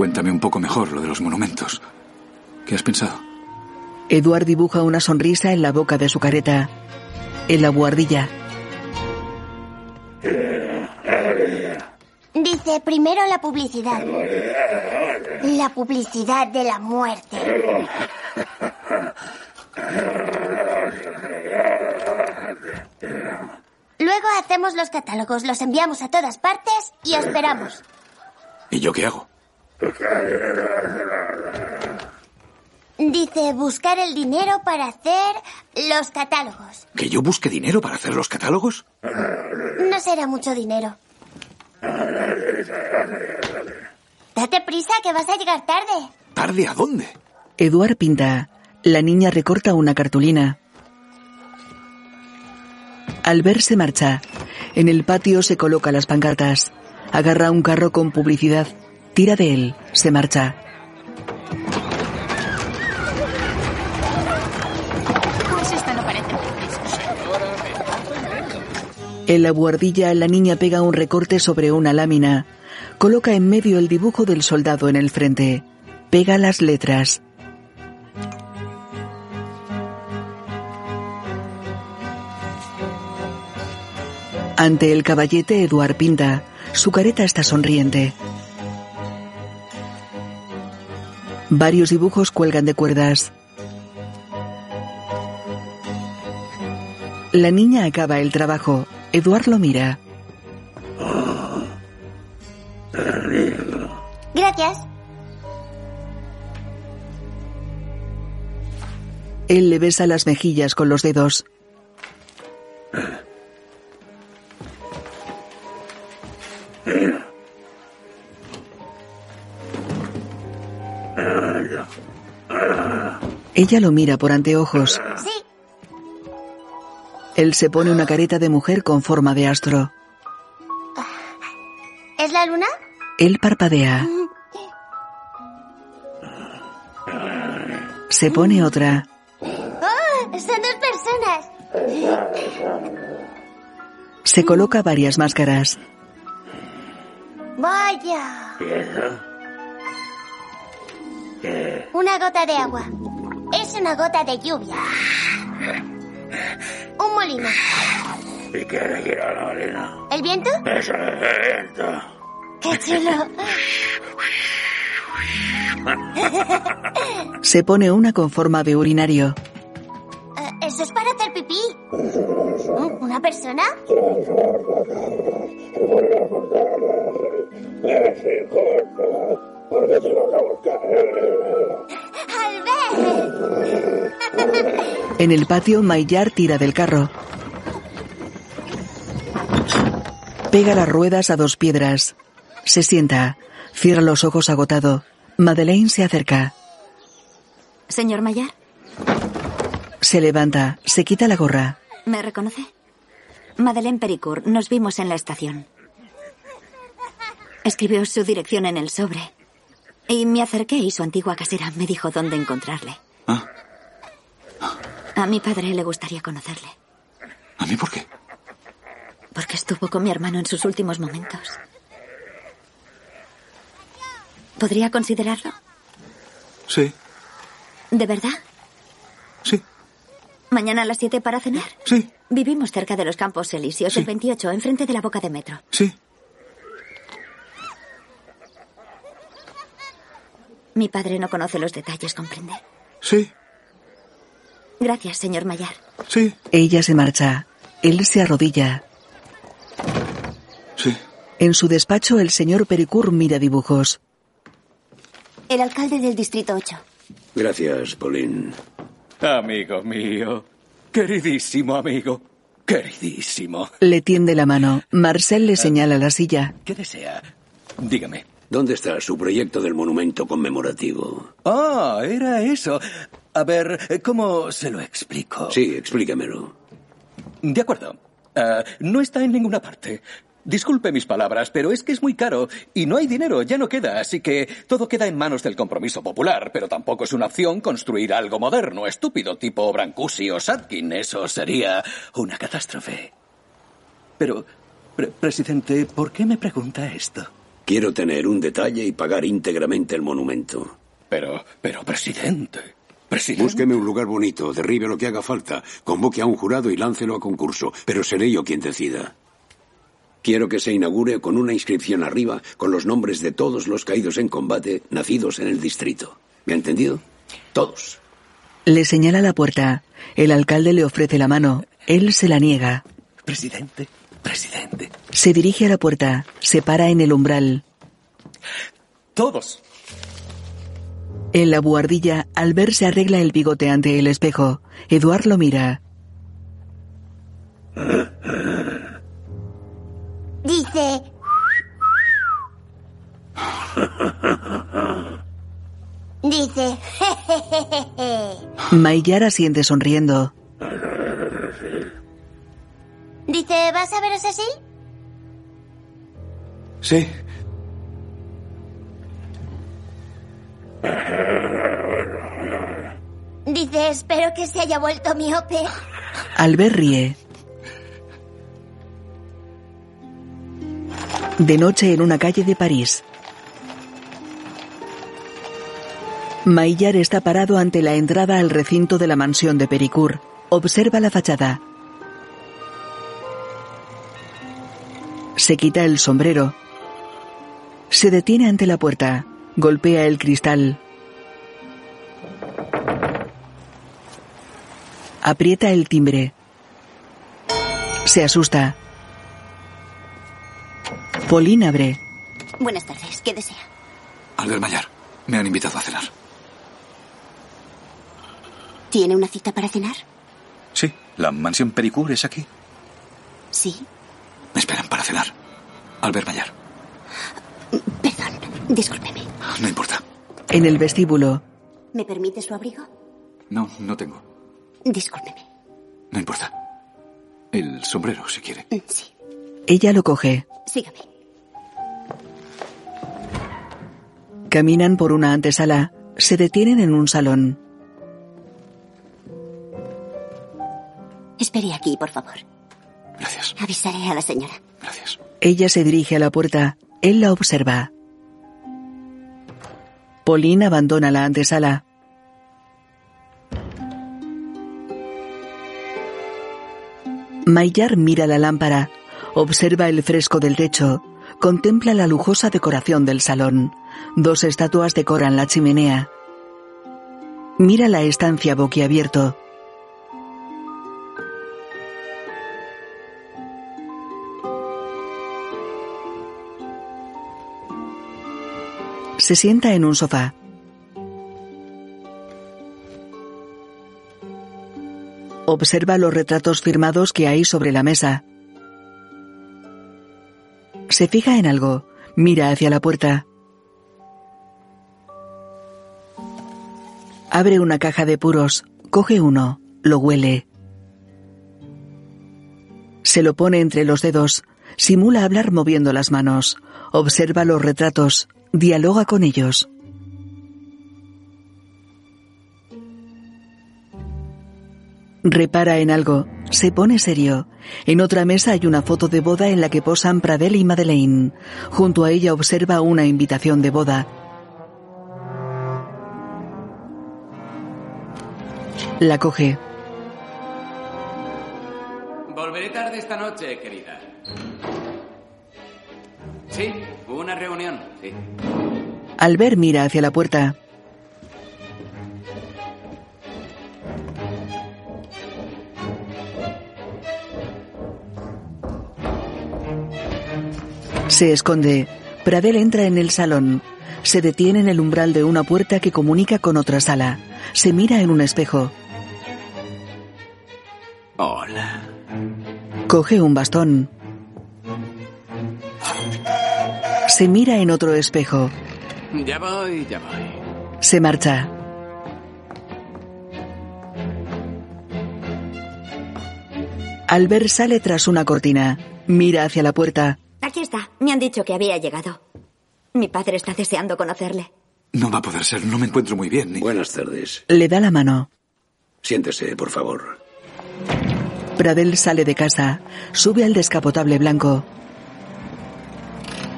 Cuéntame un poco mejor lo de los monumentos. ¿Qué has pensado? Eduard dibuja una sonrisa en la boca de su careta. En la buhardilla. Dice primero la publicidad. La publicidad de la muerte. Luego hacemos los catálogos, los enviamos a todas partes y esperamos. ¿Y yo qué hago? Dice buscar el dinero para hacer los catálogos. ¿Que yo busque dinero para hacer los catálogos? No será mucho dinero. Date prisa que vas a llegar tarde. ¿Tarde a dónde? Eduard pinta. La niña recorta una cartulina. Al verse marcha. En el patio se coloca las pancartas. Agarra un carro con publicidad. Tira de él. Se marcha. Pues esta no parece muy En la buhardilla la niña pega un recorte sobre una lámina. Coloca en medio el dibujo del soldado en el frente. Pega las letras. Ante el caballete Eduard pinta. Su careta está sonriente. Varios dibujos cuelgan de cuerdas. La niña acaba el trabajo. Eduard lo mira. Gracias. Él le besa las mejillas con los dedos. *coughs* Ella lo mira por anteojos. Sí. Él se pone una careta de mujer con forma de astro. ¿Es la luna? Él parpadea. Se pone otra. ¡Oh! Son dos personas. Se coloca varias máscaras. Vaya. Una gota de agua. Es una gota de lluvia. Un molino. ¿Y ir a la arena? ¿El viento? Eso es viento. ¡Qué chulo! Se pone una con forma de urinario. Eh, Eso es para hacer pipí. ¿Una persona? ¡Albert! En el patio, Maillard tira del carro. Pega las ruedas a dos piedras. Se sienta. Cierra los ojos agotado. Madeleine se acerca. Señor Mayer, Se levanta. Se quita la gorra. ¿me reconoce? Madeleine Pericourt, nos vimos en la estación. Escribió su dirección en el sobre. Y me acerqué y su antigua casera me dijo dónde encontrarle. Ah. A mi padre le gustaría conocerle. ¿A mí por qué? Porque estuvo con mi hermano en sus últimos momentos. ¿Podría considerarlo? Sí, ¿De verdad? Sí. ¿Mañana a las 7 para cenar? Sí. Vivimos cerca de los Campos Elíseos, el 28, enfrente de la boca de metro. Sí. Mi padre no conoce los detalles, ¿comprende? Sí. Gracias, señor Mayer. Sí. Ella se marcha. Él se arrodilla. Sí. En su despacho, el señor Pericourt mira dibujos. El alcalde del Distrito 8. Gracias, Pauline. Amigo mío. Queridísimo amigo. Queridísimo. Le tiende la mano. Marcel le señala la silla. ¿Qué desea? Dígame. ¿Dónde está su proyecto del monumento conmemorativo? Ah, era eso. A ver, ¿cómo se lo explico? Sí, explícamelo. De acuerdo. Ah, no está en ninguna parte. Disculpe mis palabras, pero es que es muy caro y no hay dinero, ya no queda, así que todo queda en manos del compromiso popular, pero tampoco es una opción construir algo moderno, estúpido, tipo Brancusi o Satkin. Eso sería una catástrofe. Pero, pre- presidente, ¿por qué me pregunta esto? Quiero tener un detalle y pagar íntegramente el monumento. Pero, pero, presidente. Presidente. Búsqueme un lugar bonito, derribe lo que haga falta, convoque a un jurado y láncelo a concurso, pero seré yo quien decida. Quiero que se inaugure con una inscripción arriba con los nombres de todos los caídos en combate nacidos en el distrito. ¿Me ha entendido? Todos. Le señala la puerta. El alcalde le ofrece la mano. Él se la niega. Presidente, presidente. Se dirige a la puerta. Se para en el umbral. Todos. En la buhardilla, Albert se arregla el bigote ante el espejo. Eduard lo mira. Dice... Dice... *laughs* Maillar asiente sonriendo. Dice, ¿vas a veros así? Sí. Dice, espero que se haya vuelto miope. Albert ríe. De noche en una calle de París. Maillard está parado ante la entrada al recinto de la mansión de Pericourt. Observa la fachada. Se quita el sombrero. Se detiene ante la puerta. Golpea el cristal. Aprieta el timbre. Se asusta. Pauline abre. Buenas tardes. ¿Qué desea? Albert Maillard, me han invitado a cenar. ¿Tiene una cita para cenar? Sí, la mansión Pericourt es aquí. Sí. Me esperan para cenar. Albert Maillard. Perdón. Discúlpeme. No importa. En el vestíbulo. ¿Me permite su abrigo? No, no tengo. Discúlpeme. No importa. El sombrero, si quiere. Sí. Ella lo coge. Sígame. Caminan por una antesala. Se detienen en un salón. Espere aquí, por favor. Gracias. Avisaré a la señora. Gracias. Ella se dirige a la puerta. Él la observa. Pauline abandona la antesala. Maillard mira la lámpara, observa el fresco del techo, contempla la lujosa decoración del salón. Dos estatuas decoran la chimenea. Mira la estancia boquiabierto. Se sienta en un sofá. Observa los retratos firmados que hay sobre la mesa. Se fija en algo. Mira hacia la puerta. Abre una caja de puros. Coge uno. Lo huele. Se lo pone entre los dedos. Simula hablar moviendo las manos. Observa los retratos. Dialoga con ellos. Repara en algo. Se pone serio. En otra mesa hay una foto de boda en la que posan Pradel y Madeleine. Junto a ella observa una invitación de boda. La coge. Volveré tarde esta noche, querida. Sí, una reunión, sí. Albert mira hacia la puerta. Se esconde. Pradel entra en el salón. Se detiene en el umbral de una puerta que comunica con otra sala. Se mira en un espejo. Hola. Coge un bastón. Se mira en otro espejo. Ya voy, ya voy. Se marcha. Albert sale tras una cortina. Mira hacia la puerta. Aquí está. Me han dicho que había llegado. Mi padre está deseando conocerle. No va a poder ser, no me encuentro muy bien. Buenas tardes. Le da la mano. Siéntese, por favor. Pradel sale de casa. Sube al descapotable blanco.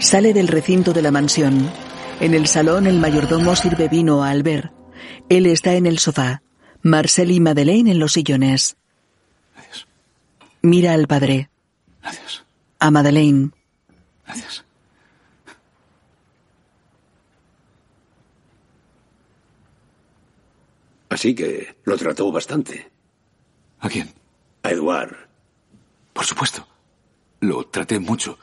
Sale del recinto de la mansión. En el salón el mayordomo sirve vino a Albert. Él está en el sofá. Marcel y Madeleine en los sillones. Mira al padre. Gracias. A Madeleine. Gracias. Así que lo trató bastante. ¿A quién? A Eduard. Por supuesto. Lo traté mucho.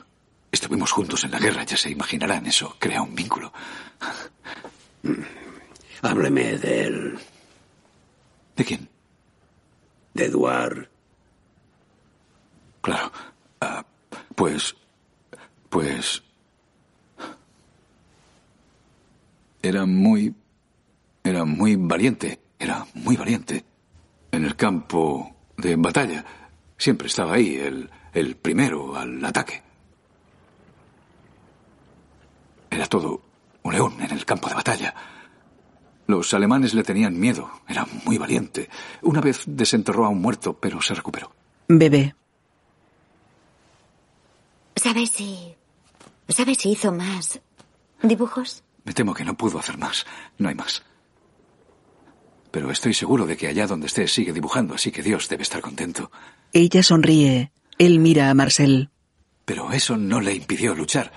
Estuvimos juntos en la guerra, ya se imaginarán. Eso crea un vínculo. Hábleme de él. ¿De quién? De Eduard. Claro. Ah, pues. Pues. Era muy. Era muy valiente. Era muy valiente. En el campo de batalla. Siempre estaba ahí, el, el primero al ataque. Era todo un león en el campo de batalla. Los alemanes le tenían miedo. Era muy valiente. Una vez desenterró a un muerto, pero se recuperó. Bebé. ¿Sabes si... ¿Sabes si hizo más dibujos? Me temo que no pudo hacer más. No hay más. Pero estoy seguro de que allá donde esté sigue dibujando, así que Dios debe estar contento. Ella sonríe. Él mira a Marcel. Pero eso no le impidió luchar.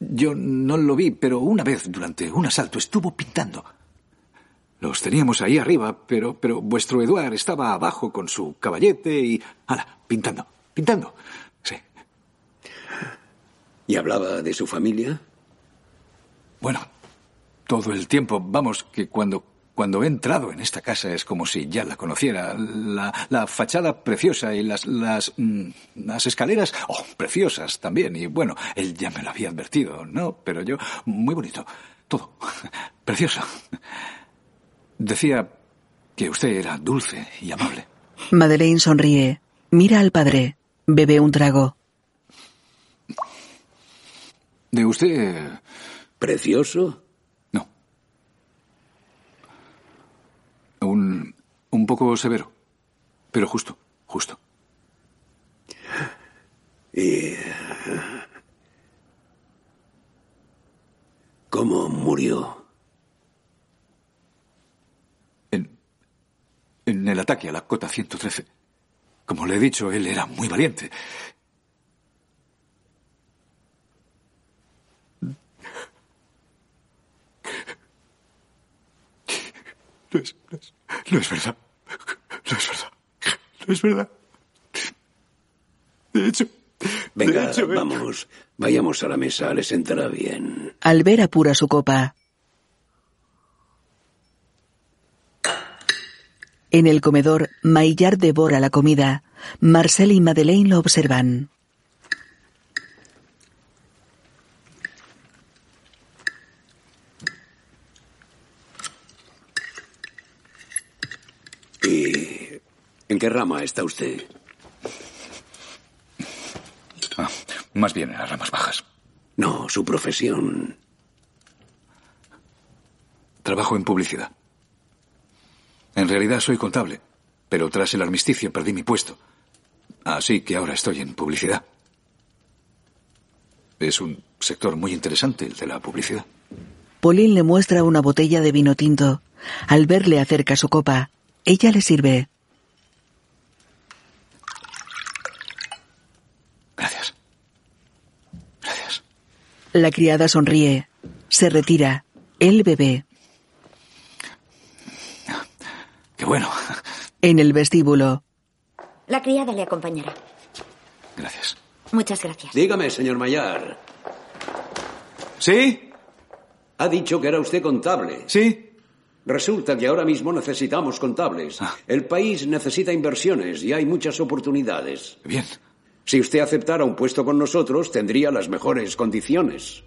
Yo no lo vi, pero una vez durante un asalto estuvo pintando. Los teníamos ahí arriba, pero, pero vuestro Eduard estaba abajo con su caballete y... ¡Hala! Pintando, pintando. Sí. ¿Y hablaba de su familia? Bueno, todo el tiempo, vamos, que cuando, cuando he entrado en esta casa es como si ya la conociera. La, la fachada preciosa y las, las, mm, las escaleras, oh, preciosas también. Y bueno, él ya me lo había advertido, ¿no? Pero yo, muy bonito. Todo. *laughs* Precioso. Decía que usted era dulce y amable. Madeleine sonríe. Mira al padre. Bebe un trago. ¿De usted? ¿Precioso? No. Un, un poco severo. Pero justo, justo. ¿Y cómo murió? En el ataque a la cota 113. Como le he dicho, él era muy valiente. No es, no es, no es verdad. No es verdad. No es verdad. De hecho. Venga, de hecho, él- vamos. Vayamos a la mesa, le sentará bien. Albert apura su copa. En el comedor, Maillard devora la comida. Marcel y Madeleine lo observan. ¿Y en qué rama está usted? Ah, más bien en las ramas bajas. No, su profesión. Trabajo en publicidad. En realidad soy contable, pero tras el armisticio perdí mi puesto. Así que ahora estoy en publicidad. Es un sector muy interesante el de la publicidad. Pauline le muestra una botella de vino tinto. Albert le acerca su copa. Ella le sirve. Gracias. Gracias. La criada sonríe. Se retira. Él bebe. Qué bueno. En el vestíbulo. La criada le acompañará. Gracias. Muchas gracias. Dígame, señor Mayar. ¿Sí? Ha dicho que era usted contable. Sí. Resulta que ahora mismo necesitamos contables. El país necesita inversiones y hay muchas oportunidades. Bien. Si usted aceptara un puesto con nosotros, tendría las mejores condiciones.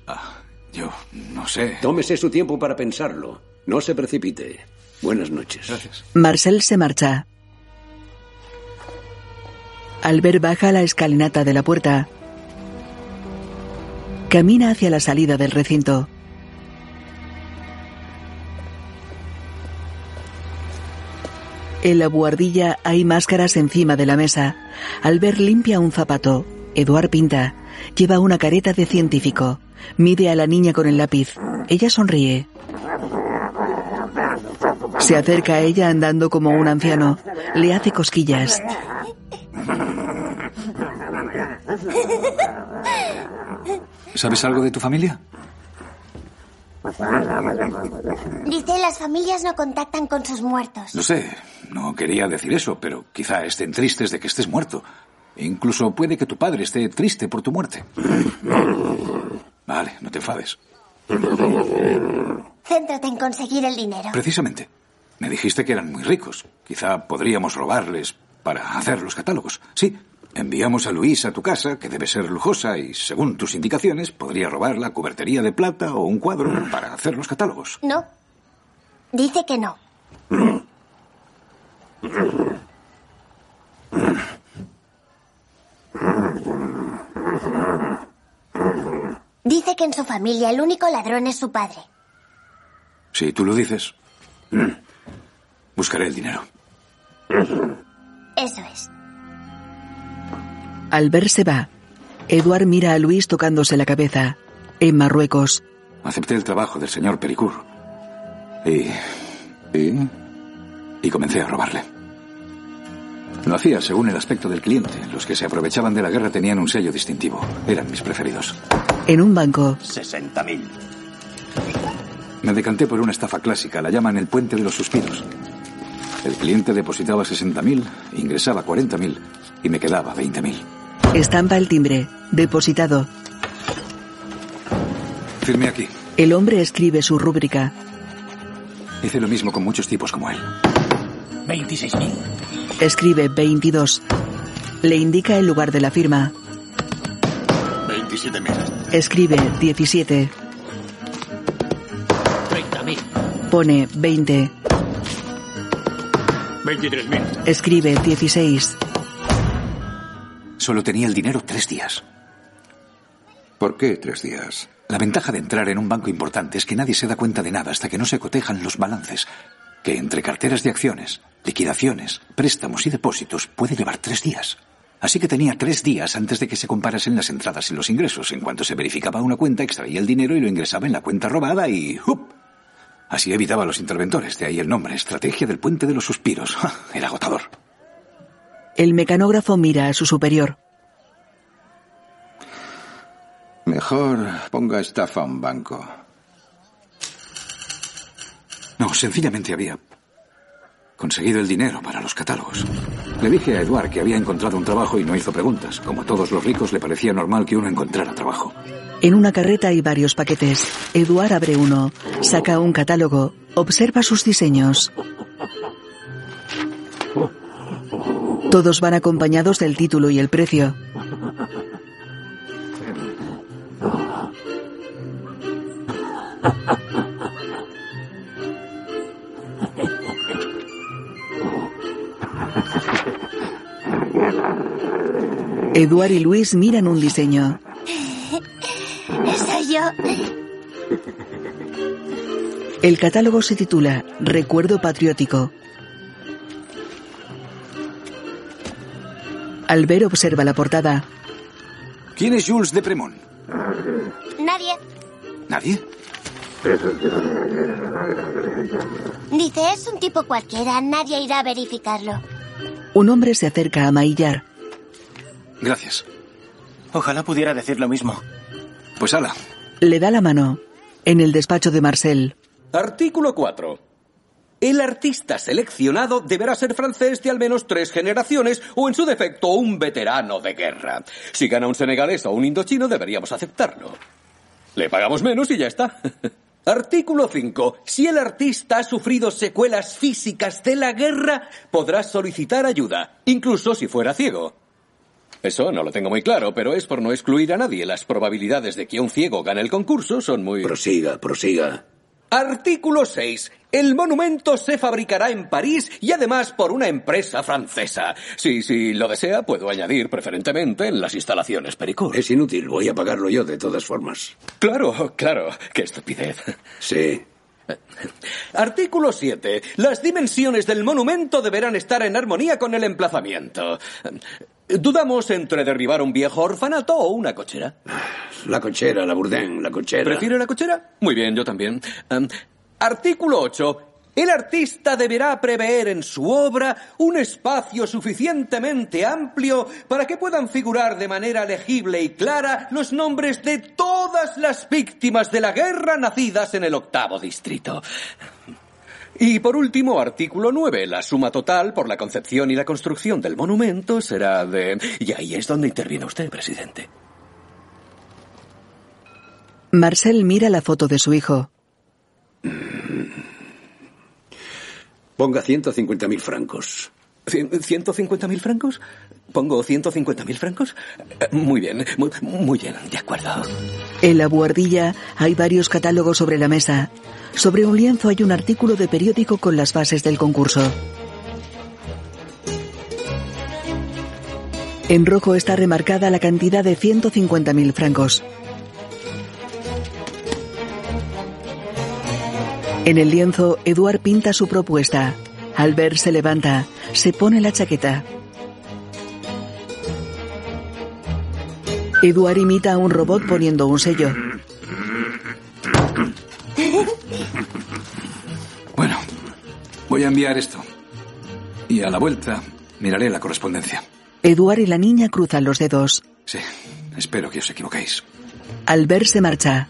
Yo no sé. Tómese su tiempo para pensarlo. No se precipite. Buenas noches. Gracias. Marcel se marcha. Albert baja la escalinata de la puerta. Camina hacia la salida del recinto. En la buhardilla hay máscaras encima de la mesa. Albert limpia un zapato. Eduard pinta. Lleva una careta de científico. Mide a la niña con el lápiz. Ella sonríe. Se acerca a ella andando como un anciano. Le hace cosquillas. ¿Sabes algo de tu familia? Dice, las familias no contactan con sus muertos. Lo sé, no quería decir eso, pero quizá estén tristes de que estés muerto. Incluso puede que tu padre esté triste por tu muerte. Vale, no te enfades. Céntrate en conseguir el dinero. Precisamente. Me dijiste que eran muy ricos. Quizá podríamos robarles para hacer los catálogos. Sí, enviamos a Luis a tu casa, que debe ser lujosa, y según tus indicaciones, podría robar la cubertería de plata o un cuadro para hacer los catálogos. No. Dice que no. Dice que en su familia el único ladrón es su padre. Si tú lo dices, *clears throat* buscaré el dinero. Eso es. Albert se va. Eduard mira a Luis tocándose la cabeza. En Marruecos. Acepté el trabajo del señor Pericur. Y. y. y comencé a robarle. Lo hacía según el aspecto del cliente. Los que se aprovechaban de la guerra tenían un sello distintivo. Eran mis preferidos. En un banco. 60.000. Me decanté por una estafa clásica. La llaman el puente de los suspiros. El cliente depositaba 60.000, ingresaba 40.000 y me quedaba 20.000. Estampa el timbre. Depositado. Firme aquí. El hombre escribe su rúbrica. Hice lo mismo con muchos tipos como él. 26.000. Escribe 22. Le indica el lugar de la firma. 27.000. Escribe 17. 30.000. Pone 20. 23.000. Escribe 16. Solo tenía el dinero tres días. ¿Por qué tres días? La ventaja de entrar en un banco importante es que nadie se da cuenta de nada hasta que no se cotejan los balances. Que entre carteras de acciones, liquidaciones, préstamos y depósitos puede llevar tres días. Así que tenía tres días antes de que se comparasen las entradas y los ingresos. En cuanto se verificaba una cuenta, extraía el dinero y lo ingresaba en la cuenta robada y... ¡up! Así evitaba a los interventores, de ahí el nombre, Estrategia del Puente de los Suspiros. ¡Ja! *laughs* Era agotador. El mecanógrafo mira a su superior. Mejor ponga estafa a un banco. No, sencillamente había conseguido el dinero para los catálogos. Le dije a Eduard que había encontrado un trabajo y no hizo preguntas. Como todos los ricos, le parecía normal que uno encontrara trabajo. En una carreta hay varios paquetes. Eduard abre uno, saca un catálogo, observa sus diseños. Todos van acompañados del título y el precio. Eduard y Luis miran un diseño. Soy yo. El catálogo se titula Recuerdo Patriótico. Albert observa la portada. ¿Quién es Jules de Premont? Nadie. ¿Nadie? Dice, es un tipo cualquiera. Nadie irá a verificarlo. Un hombre se acerca a Maillar. Gracias. Ojalá pudiera decir lo mismo. Pues ala. Le da la mano. En el despacho de Marcel. Artículo 4. El artista seleccionado deberá ser francés de al menos tres generaciones o, en su defecto, un veterano de guerra. Si gana un senegalés o un indochino, deberíamos aceptarlo. Le pagamos menos y ya está. *laughs* Artículo 5. Si el artista ha sufrido secuelas físicas de la guerra, podrá solicitar ayuda, incluso si fuera ciego. Eso no lo tengo muy claro, pero es por no excluir a nadie. Las probabilidades de que un ciego gane el concurso son muy... Prosiga, prosiga. Artículo 6. El monumento se fabricará en París y además por una empresa francesa. Si, si lo desea, puedo añadir preferentemente en las instalaciones Pericur. Es inútil, voy a pagarlo yo de todas formas. Claro, claro. Qué estupidez. Sí. Artículo 7. Las dimensiones del monumento deberán estar en armonía con el emplazamiento. Dudamos entre derribar un viejo orfanato o una cochera. La cochera, la Bourdain, la cochera. ¿Prefiere la cochera? Muy bien, yo también. Um, artículo 8. El artista deberá prever en su obra un espacio suficientemente amplio para que puedan figurar de manera legible y clara los nombres de todas las víctimas de la guerra nacidas en el octavo distrito. Y por último, artículo 9. La suma total por la concepción y la construcción del monumento será de... Y ahí es donde interviene usted, presidente. Marcel mira la foto de su hijo. Ponga 150.000 francos. ¿150.000 francos? ¿Pongo 150.000 francos? Eh, Muy bien, muy, bien, de acuerdo. En la buhardilla hay varios catálogos sobre la mesa. Sobre un lienzo hay un artículo de periódico con las bases del concurso. En rojo está remarcada la cantidad de 150.000 francos. En el lienzo, Eduard pinta su propuesta. Albert se levanta, se pone la chaqueta. Eduard imita a un robot poniendo un sello. *laughs* Bueno, voy a enviar esto. Y a la vuelta miraré la correspondencia. Eduard y la niña cruzan los dedos. Sí, espero que os equivoquéis. Albert se marcha.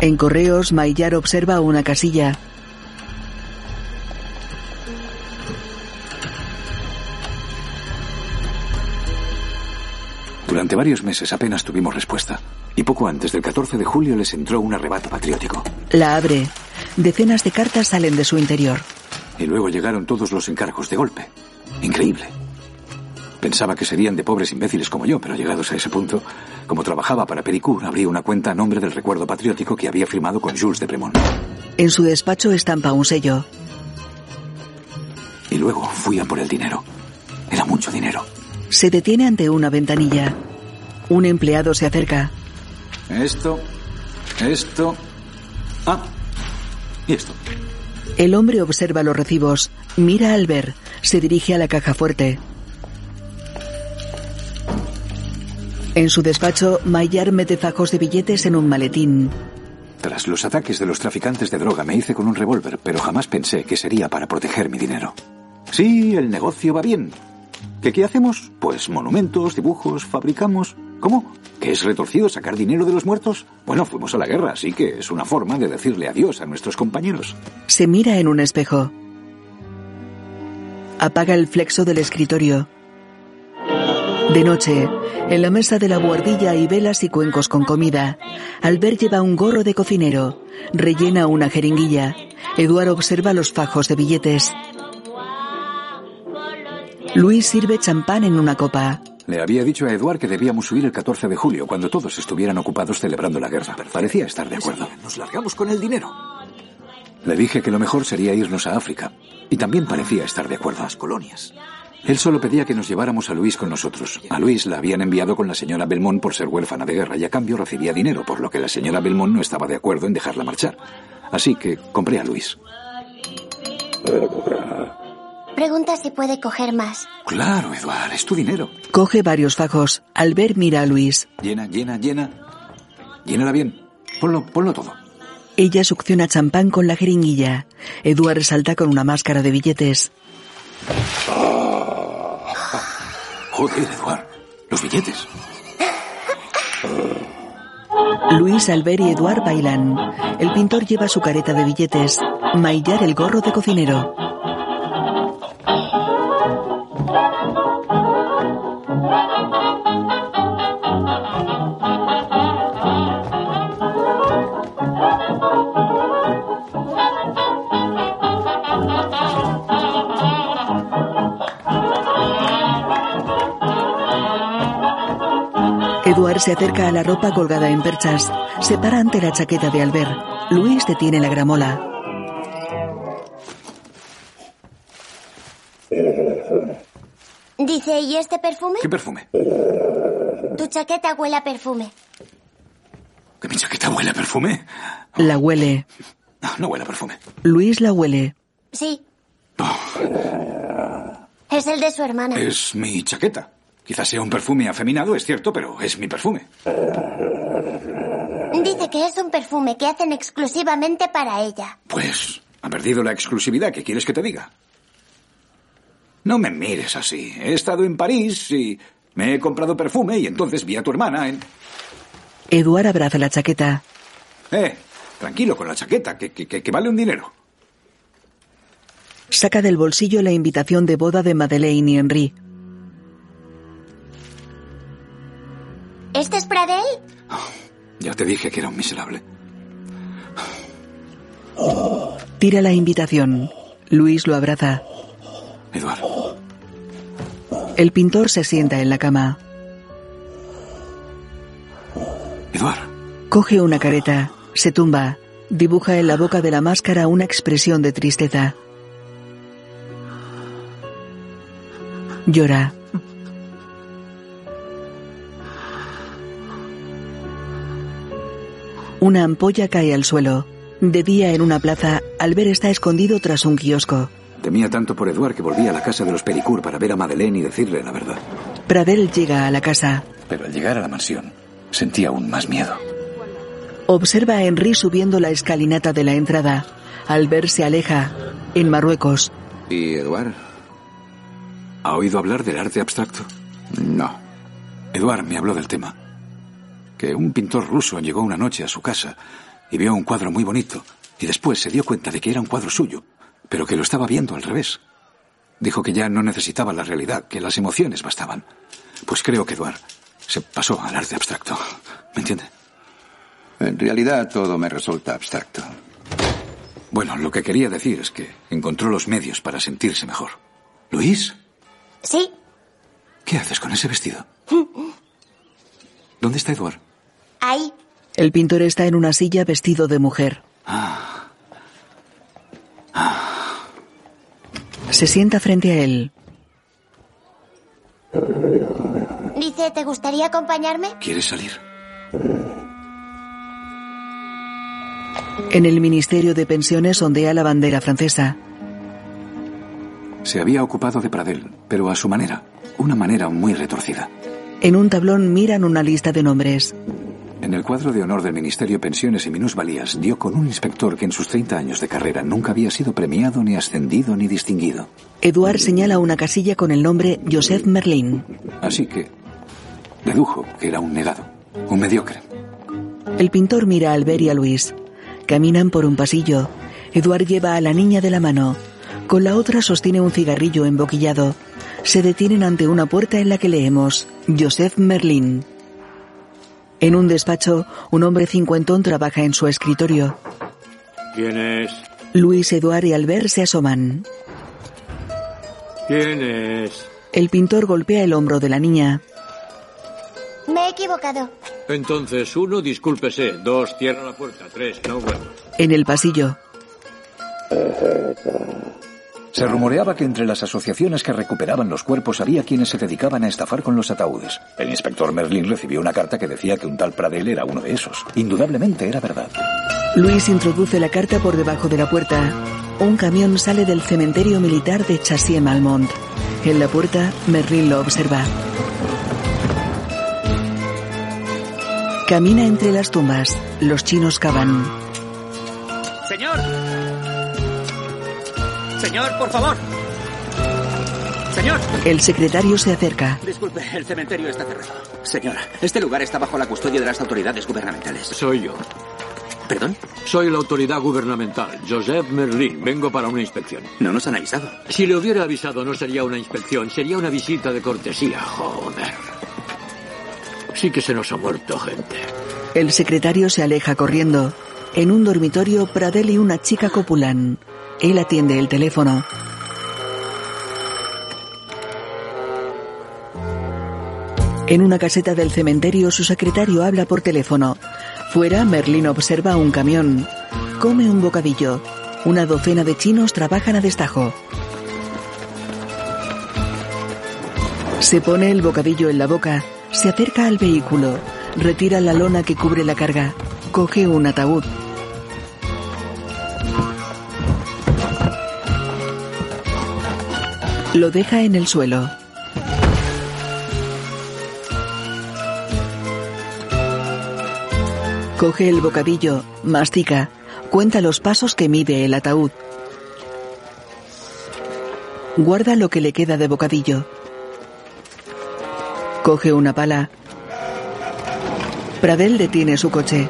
En correos, Maillard observa una casilla. Durante varios meses apenas tuvimos respuesta. Y poco antes del 14 de julio les entró un arrebato patriótico. La abre. Decenas de cartas salen de su interior. Y luego llegaron todos los encargos de golpe. Increíble. Pensaba que serían de pobres imbéciles como yo, pero llegados a ese punto, como trabajaba para Pericur, abrí una cuenta a nombre del recuerdo patriótico que había firmado con Jules de Bremont. En su despacho estampa un sello. Y luego fui a por el dinero. Era mucho dinero. Se detiene ante una ventanilla. Un empleado se acerca. Esto, esto. Ah, y esto. El hombre observa los recibos, mira al ver, se dirige a la caja fuerte. En su despacho, Maillard mete fajos de billetes en un maletín. Tras los ataques de los traficantes de droga me hice con un revólver, pero jamás pensé que sería para proteger mi dinero. Sí, el negocio va bien. ¿Qué qué hacemos? Pues monumentos, dibujos, fabricamos. ¿Cómo? ¿Que es retorcido sacar dinero de los muertos? Bueno, fuimos a la guerra, así que es una forma de decirle adiós a nuestros compañeros. Se mira en un espejo. Apaga el flexo del escritorio. De noche, en la mesa de la buhardilla hay velas y cuencos con comida. Albert lleva un gorro de cocinero. Rellena una jeringuilla. Eduard observa los fajos de billetes. Luis sirve champán en una copa. Le había dicho a Eduard que debíamos huir el 14 de julio, cuando todos estuvieran ocupados celebrando la guerra. Parecía estar de acuerdo. Nos largamos con el dinero. Le dije que lo mejor sería irnos a África. Y también parecía estar de acuerdo. Las colonias. Él solo pedía que nos lleváramos a Luis con nosotros. A Luis la habían enviado con la señora Belmont por ser huérfana de guerra y a cambio recibía dinero, por lo que la señora Belmont no estaba de acuerdo en dejarla marchar. Así que compré a Luis. Pregunta si puede coger más. Claro, Eduard, es tu dinero. Coge varios fajos. Albert mira a Luis. Llena, llena, llena. Llénala bien. Ponlo, ponlo todo. Ella succiona champán con la jeringuilla. Eduard salta con una máscara de billetes. Joder, Eduard. Los billetes. Luis, Albert y Eduard bailan. El pintor lleva su careta de billetes. Maillard el gorro de cocinero. Se acerca a la ropa colgada en perchas. Se para ante la chaqueta de Albert. Luis detiene la gramola. Dice, ¿y este perfume? ¿Qué perfume? Tu chaqueta huele a perfume. ¿Que mi chaqueta huele a perfume? La huele. No, no huele a perfume. Luis la huele. Sí. Es el de su hermana. Es mi chaqueta. Quizás sea un perfume afeminado, es cierto, pero es mi perfume. Dice que es un perfume que hacen exclusivamente para ella. Pues ha perdido la exclusividad. ¿Qué quieres que te diga? No me mires así. He estado en París y me he comprado perfume y entonces vi a tu hermana en... Eduard abraza la chaqueta. Eh, tranquilo con la chaqueta, que, que, que vale un dinero. Saca del bolsillo la invitación de boda de Madeleine y Henri. ¿Este es Pradel? Ya te dije que era un miserable. Tira la invitación. Luis lo abraza. Eduardo. El pintor se sienta en la cama. Eduardo. Coge una careta, se tumba, dibuja en la boca de la máscara una expresión de tristeza. Llora. Una ampolla cae al suelo. De día en una plaza, Albert está escondido tras un kiosco. Temía tanto por Eduard que volví a la casa de los Pericourt para ver a Madeleine y decirle la verdad. Pradel llega a la casa. Pero al llegar a la mansión, sentí aún más miedo. Observa a Henry subiendo la escalinata de la entrada. Albert se aleja. En Marruecos. ¿Y Eduard? ¿Ha oído hablar del arte abstracto? No. Eduard me habló del tema. Que un pintor ruso llegó una noche a su casa y vio un cuadro muy bonito y después se dio cuenta de que era un cuadro suyo, pero que lo estaba viendo al revés. Dijo que ya no necesitaba la realidad, que las emociones bastaban. Pues creo que Eduard se pasó al arte abstracto. ¿Me entiende? En realidad todo me resulta abstracto. Bueno, lo que quería decir es que encontró los medios para sentirse mejor. ¿Luis? Sí. ¿Qué haces con ese vestido? *laughs* ¿Dónde está Eduard? Ahí. El pintor está en una silla vestido de mujer. Ah. Se sienta frente a él. Dice, ¿te gustaría acompañarme? ¿Quieres salir? En el Ministerio de Pensiones ondea la bandera francesa. Se había ocupado de Pradel, pero a su manera, una manera muy retorcida. En un tablón miran una lista de nombres. En el cuadro de honor del Ministerio Pensiones y Minusvalías dio con un inspector que en sus 30 años de carrera nunca había sido premiado, ni ascendido, ni distinguido. Eduard señala una casilla con el nombre Joseph Merlin. Así que dedujo que era un negado, un mediocre. El pintor mira a Albert y a Luis. Caminan por un pasillo. Eduard lleva a la niña de la mano. Con la otra sostiene un cigarrillo emboquillado. Se detienen ante una puerta en la que leemos Joseph Merlin. En un despacho, un hombre cincuentón trabaja en su escritorio. ¿Quién es? Luis, Eduard y Albert se asoman. ¿Quién es? El pintor golpea el hombro de la niña. Me he equivocado. Entonces, uno, discúlpese. Dos, cierra la puerta. Tres, no vuelva. En el pasillo. Se rumoreaba que entre las asociaciones que recuperaban los cuerpos había quienes se dedicaban a estafar con los ataúdes. El inspector Merlin recibió una carta que decía que un tal Pradel era uno de esos. Indudablemente era verdad. Luis introduce la carta por debajo de la puerta. Un camión sale del cementerio militar de Chassier-Malmont. En la puerta, Merlin lo observa. Camina entre las tumbas. Los chinos cavan. Señor. Señor, por favor. Señor. El secretario se acerca. Disculpe, el cementerio está cerrado. Señora, este lugar está bajo la custodia de las autoridades gubernamentales. Soy yo. ¿Perdón? Soy la autoridad gubernamental, Joseph Merlin. Vengo para una inspección. No nos han avisado. Si le hubiera avisado, no sería una inspección, sería una visita de cortesía. Joder. Sí que se nos ha muerto gente. El secretario se aleja corriendo. En un dormitorio, Pradel y una chica copulan. Él atiende el teléfono. En una caseta del cementerio, su secretario habla por teléfono. Fuera, Merlin observa un camión. Come un bocadillo. Una docena de chinos trabajan a destajo. Se pone el bocadillo en la boca. Se acerca al vehículo. Retira la lona que cubre la carga. Coge un ataúd. Lo deja en el suelo. Coge el bocadillo, mastica, cuenta los pasos que mide el ataúd. Guarda lo que le queda de bocadillo. Coge una pala. Pradel detiene su coche.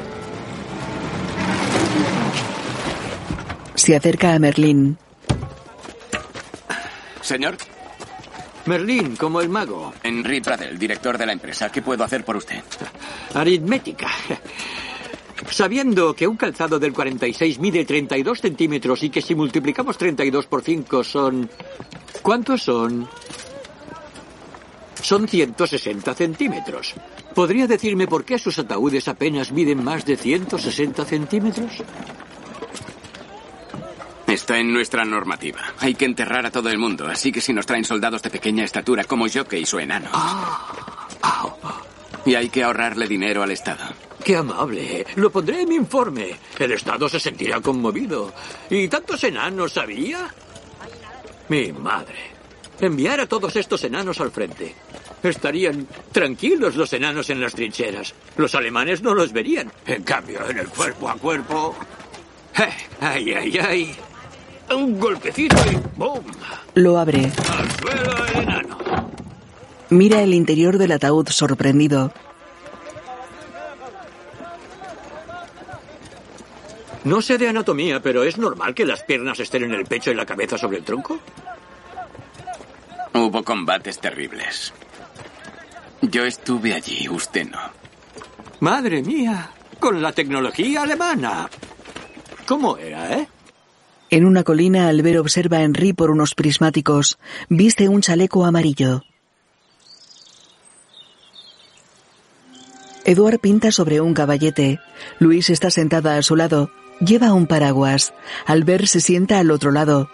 Se acerca a Merlín. Señor. Merlín, como el mago. Henry Pradel, director de la empresa. ¿Qué puedo hacer por usted? Aritmética. Sabiendo que un calzado del 46 mide 32 centímetros y que si multiplicamos 32 por 5 son... ¿Cuántos son? Son 160 centímetros. ¿Podría decirme por qué sus ataúdes apenas miden más de 160 centímetros? Está en nuestra normativa. Hay que enterrar a todo el mundo, así que si nos traen soldados de pequeña estatura como yo que y su enano. Y hay que ahorrarle dinero al Estado. Qué amable. Lo pondré en mi informe. El Estado se sentirá conmovido. ¿Y tantos enanos sabía? Mi madre. Enviar a todos estos enanos al frente. Estarían tranquilos los enanos en las trincheras. Los alemanes no los verían. En cambio, en el cuerpo a cuerpo. ¡Eh! ¡Ay, ay, ay! Un golpecito y ¡boom! Lo abre. Al suelo el enano. Mira el interior del ataúd sorprendido. No sé de anatomía, pero ¿es normal que las piernas estén en el pecho y la cabeza sobre el tronco? Hubo combates terribles. Yo estuve allí, usted no. Madre mía, con la tecnología alemana. ¿Cómo era, eh? En una colina, Albert observa a Henry por unos prismáticos. Viste un chaleco amarillo. Eduard pinta sobre un caballete. Luis está sentada a su lado. Lleva un paraguas. Albert se sienta al otro lado.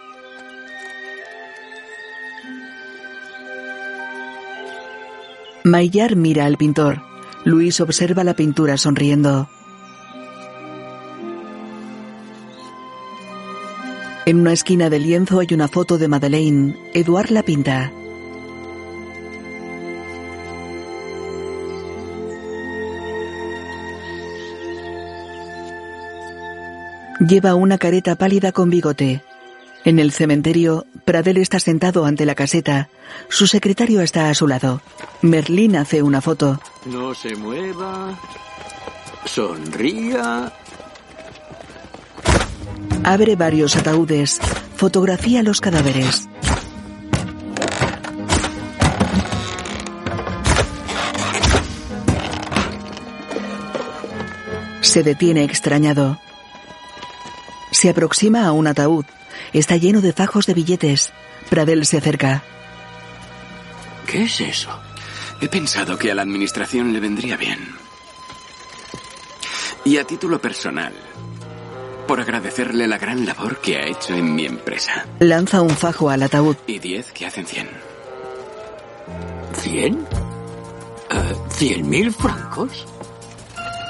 Maillard mira al pintor. Luis observa la pintura sonriendo. En una esquina del lienzo hay una foto de Madeleine. Eduard la pinta. Lleva una careta pálida con bigote. En el cementerio, Pradel está sentado ante la caseta. Su secretario está a su lado. Merlín hace una foto. No se mueva. Sonría. Abre varios ataúdes. Fotografía los cadáveres. Se detiene extrañado. Se aproxima a un ataúd. Está lleno de fajos de billetes. Pradel se acerca. ¿Qué es eso? He pensado que a la administración le vendría bien. Y a título personal, por agradecerle la gran labor que ha hecho en mi empresa. Lanza un fajo al ataúd. Y diez que hacen cien. ¿Cien? Eh, ¿Cien mil francos?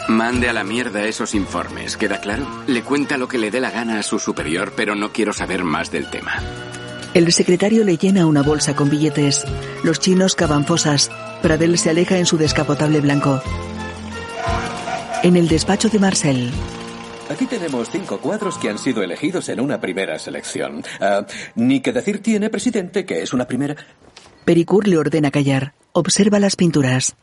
Mande a la mierda esos informes, ¿queda claro? Le cuenta lo que le dé la gana a su superior, pero no quiero saber más del tema. El secretario le llena una bolsa con billetes. Los chinos cavan fosas. Pradel se aleja en su descapotable blanco. En el despacho de Marcel. Aquí tenemos cinco cuadros que han sido elegidos en una primera selección. Ah, ni que decir tiene, presidente, que es una primera. Pericur le ordena callar. Observa las pinturas.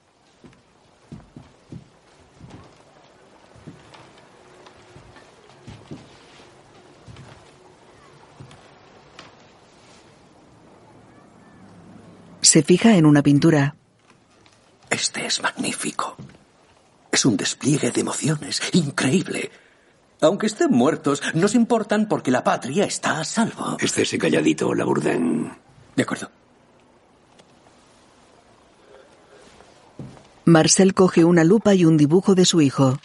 Se fija en una pintura. Este es magnífico. Es un despliegue de emociones increíble. Aunque estén muertos, nos importan porque la patria está a salvo. Estése calladito, Labourdain. De acuerdo. Marcel coge una lupa y un dibujo de su hijo.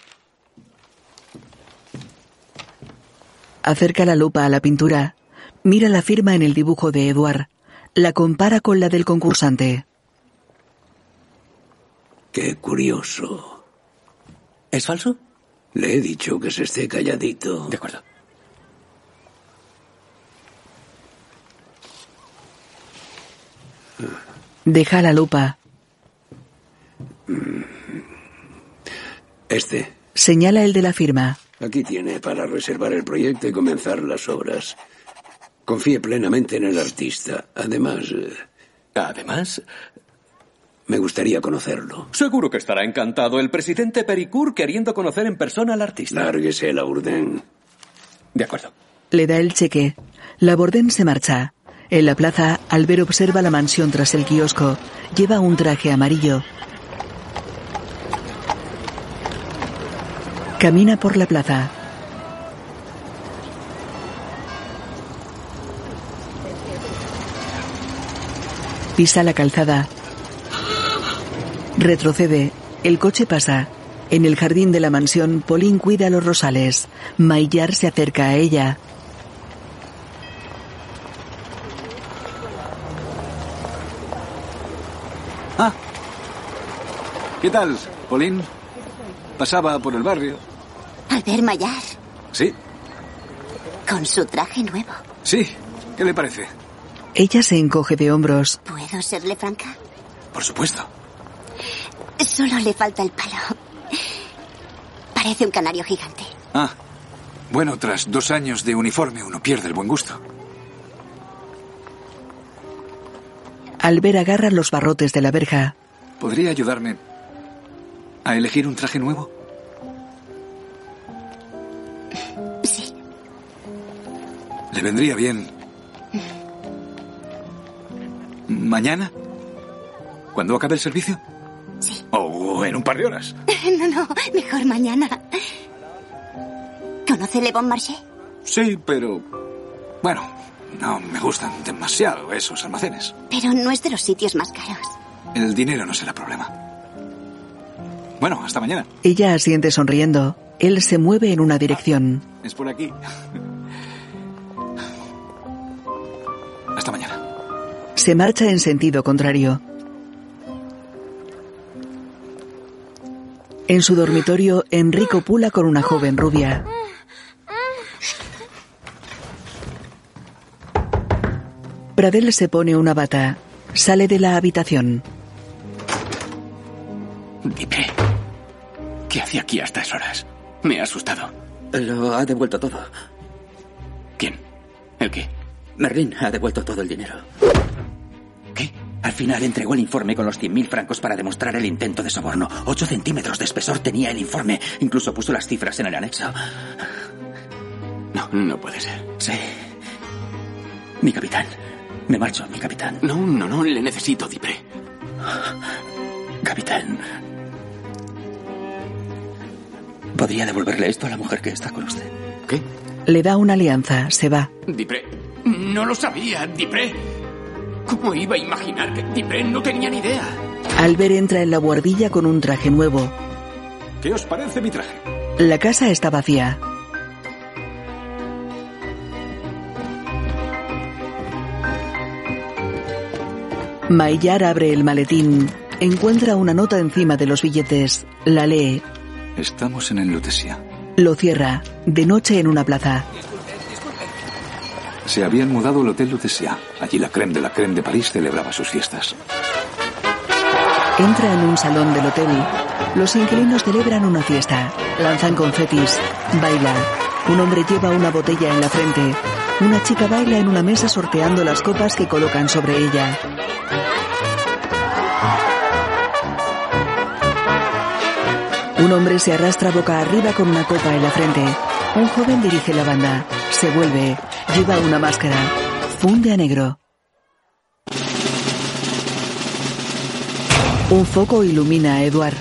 Acerca la lupa a la pintura. Mira la firma en el dibujo de Eduard. La compara con la del concursante. Qué curioso. ¿Es falso? Le he dicho que se esté calladito. De acuerdo. Deja la lupa. Este Señala el de la firma. Aquí tiene para reservar el proyecto y comenzar las obras. Confíe plenamente en el artista. Además... eh, Además, me gustaría conocerlo. seguro que estará encantado el presidente Pericourt queriendo conocer en persona al artista. Lárguese, Laurden. De acuerdo. Le da el cheque. Laborden se marcha. En la plaza, Albert observa la mansión tras el kiosco. Lleva un traje amarillo. Camina por la plaza. Pisa la calzada. Retrocede. El coche pasa. En el jardín de la mansión, Pauline cuida los rosales. Maillard se acerca a ella. Ah. ¿Qué tal, Pauline? Pasaba por el barrio. Albert Maillard, Sí, con su traje nuevo. sí. ¿Qué le parece? Ella se encoge de hombros. ¿Puedo serle franca? Por supuesto. Solo le falta el palo. Parece un canario gigante. Ah. Bueno, tras dos años de uniforme uno pierde el buen gusto. Albert agarra los barrotes de la verja. ¿Podría ayudarme a elegir un traje nuevo? Sí. ¿Le vendría bien? ¿Mañana? ¿Cuando acabe el servicio? Sí. ¿O en un par de horas? *laughs* No, no, mejor mañana. ¿Conoce Le Bon Marché? Sí, pero... Bueno, no me gustan demasiado esos almacenes. Pero no es de los sitios más caros. El dinero no será problema. Bueno, hasta mañana. Ella asiente sonriendo. Él se mueve en una dirección. Es por aquí. Hasta mañana. Se marcha en sentido contrario. En su dormitorio, Enrico pula con una joven rubia. Pradel se pone una bata. Sale de la habitación. Dime, ¿qué hacía aquí a estas horas? Me ha asustado. Lo ha devuelto todo. ¿Quién? ¿El qué? Merlin ha devuelto todo el dinero. ¿Qué? Al final entregó el informe con los 100.000 francos para demostrar el intento de soborno. Ocho centímetros de espesor tenía el informe. Incluso puso las cifras en el anexo. No, no puede ser. Sí. Mi capitán. Me marcho, mi capitán. No, no, no, le necesito, Dipré. Capitán. ¿Podría devolverle esto a la mujer que está con usted? ¿Qué? Le da una alianza. Se va. Dipré, no lo sabía, Dipré. ¿Cómo iba a imaginar que Dipré no tenía ni idea? Albert entra en la guardilla con un traje nuevo. ¿Qué os parece mi traje? La casa está vacía. Maillard abre el maletín. Encuentra una nota encima de los billetes. La lee. Estamos en el Lutetia. Lo cierra. De noche en una plaza. Se habían mudado al Hotel Lutetia. Allí la creme de la creme de París celebraba sus fiestas. Entra en un salón del hotel. Los inquilinos celebran una fiesta. Lanzan confetis. Baila. Un hombre lleva una botella en la frente. Una chica baila en una mesa sorteando las copas que colocan sobre ella. Un hombre se arrastra boca arriba con una copa en la frente. Un joven dirige la banda. Se vuelve. Lleva una máscara. Funde a negro. Un foco ilumina a Eduard.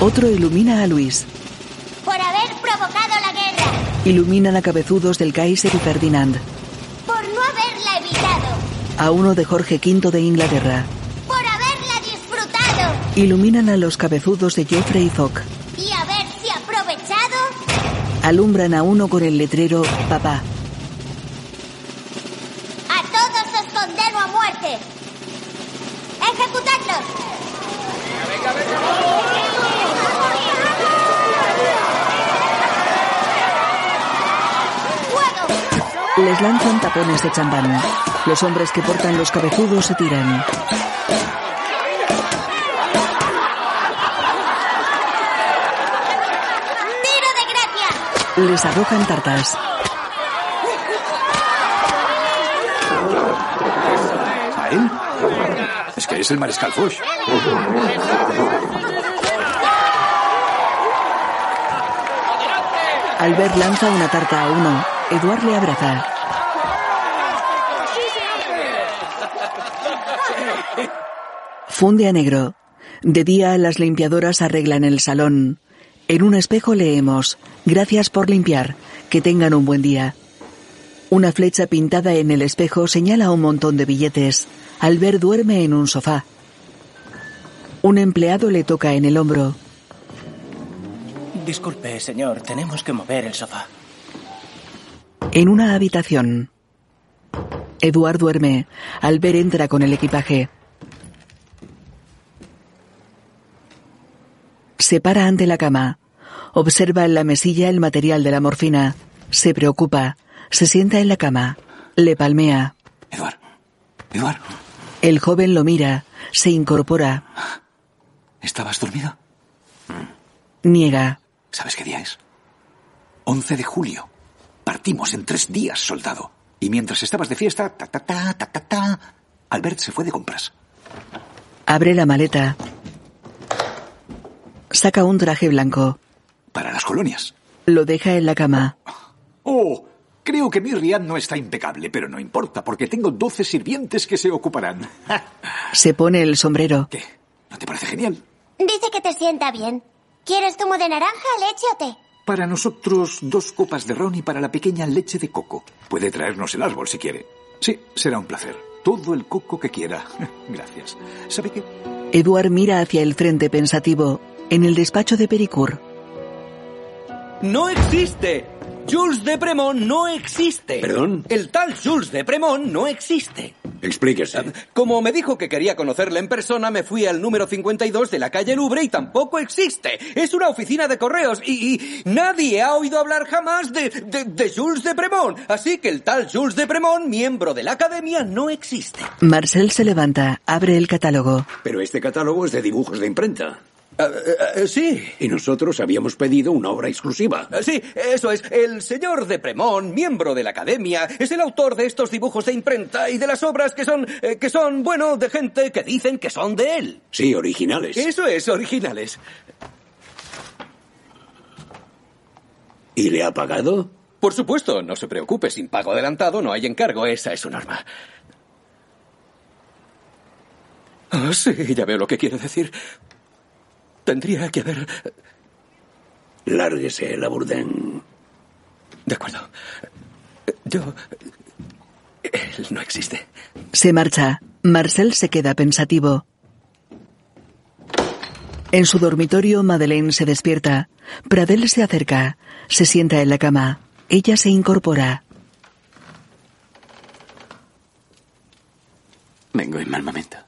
Otro ilumina a Luis. Por haber provocado la guerra. Iluminan a cabezudos del Kaiser y Ferdinand. Por no haberla evitado. A uno de Jorge V de Inglaterra. Por haberla disfrutado. Iluminan a los cabezudos de Joffrey y. Alumbran a uno con el letrero Papá. A todos os condeno a muerte. ¡Ejecutadlos! Les lanzan tapones de champán. Los hombres que portan los cabezudos se tiran. Les arrojan tartas. ¿A él? Es que es el mariscal Foch. Albert lanza una tarta a uno. Eduard le abraza. Funde a negro. De día las limpiadoras arreglan el salón. En un espejo leemos, gracias por limpiar, que tengan un buen día. Una flecha pintada en el espejo señala un montón de billetes. Albert duerme en un sofá. Un empleado le toca en el hombro. Disculpe, señor, tenemos que mover el sofá. En una habitación. Eduard duerme. Albert entra con el equipaje. Se para ante la cama. Observa en la mesilla el material de la morfina. Se preocupa. Se sienta en la cama. Le palmea. Eduard. Eduard. El joven lo mira. Se incorpora. ¿Estabas dormido? Niega. ¿Sabes qué día es? 11 de julio. Partimos en tres días, soldado. Y mientras estabas de fiesta, ta ta ta ta ta ta, Albert se fue de compras. Abre la maleta. Saca un traje blanco. Para las colonias. Lo deja en la cama. Oh, creo que mi riad no está impecable, pero no importa, porque tengo 12 sirvientes que se ocuparán. *laughs* Se pone el sombrero. ¿No te parece genial? Dice que te sienta bien. ¿Quieres zumo de naranja, leche o té? Para nosotros, dos copas de ron y para la pequeña leche de coco. Puede traernos el árbol si quiere. Sí, será un placer. Todo el coco que quiera. *laughs* Gracias. ¿Sabe qué? Eduard mira hacia el frente pensativo. En el despacho de Pericur. ¡No existe! Jules de Premont no existe. ¿Perdón? El tal Jules de Premont no existe. Explíquese. Como me dijo que quería conocerle en persona, me fui al número 52 de la calle Louvre y tampoco existe. Es una oficina de correos y, y nadie ha oído hablar jamás de, de, de, Jules de Premont. Así que el tal Jules de Premont, miembro de la academia, no existe. Marcel se levanta, abre el catálogo. Pero este catálogo es de dibujos de imprenta. Uh, uh, uh, sí. Y nosotros habíamos pedido una obra exclusiva. sí, eso es. El señor de Premont, miembro de la academia, es el autor de estos dibujos de imprenta y de las obras que son, eh, que son, bueno, de gente que dicen que son de él. Sí, originales. Eso es, originales. ¿Y le ha pagado? Por supuesto, no se preocupe, sin pago adelantado no hay encargo, esa es su norma. Oh, sí, ya veo lo que quiere decir. Tendría que haber... Lárguese, Labourdin. De acuerdo. Yo... Él no existe. Se marcha. Marcel se queda pensativo. En su dormitorio, Madeleine se despierta. Pradel se acerca. Se sienta en la cama. Ella se incorpora. Vengo en mal momento.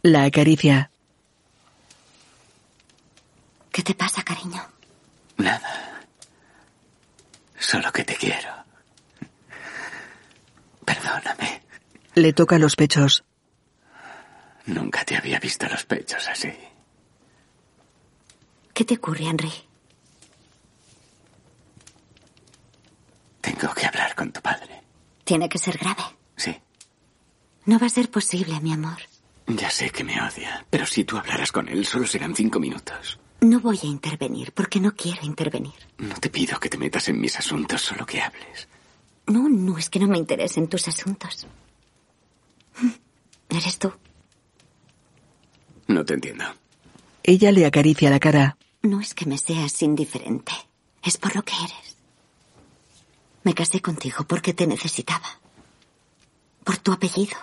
La acaricia. ¿Qué te pasa, cariño? Nada. Solo que te quiero. Perdóname. Le toca los pechos. Nunca te había visto los pechos así. ¿Qué te ocurre, Henry? Tengo que hablar con tu padre. Tiene que ser grave. Sí. No va a ser posible, mi amor. Ya sé que me odia, pero si tú hablaras con él solo serán cinco minutos. No voy a intervenir porque no quiero intervenir. No te pido que te metas en mis asuntos, solo que hables. No, no es que no me interesen tus asuntos. *laughs* ¿Eres tú? No te entiendo. Ella le acaricia la cara. No es que me seas indiferente. Es por lo que eres. Me casé contigo porque te necesitaba. Por tu apellido.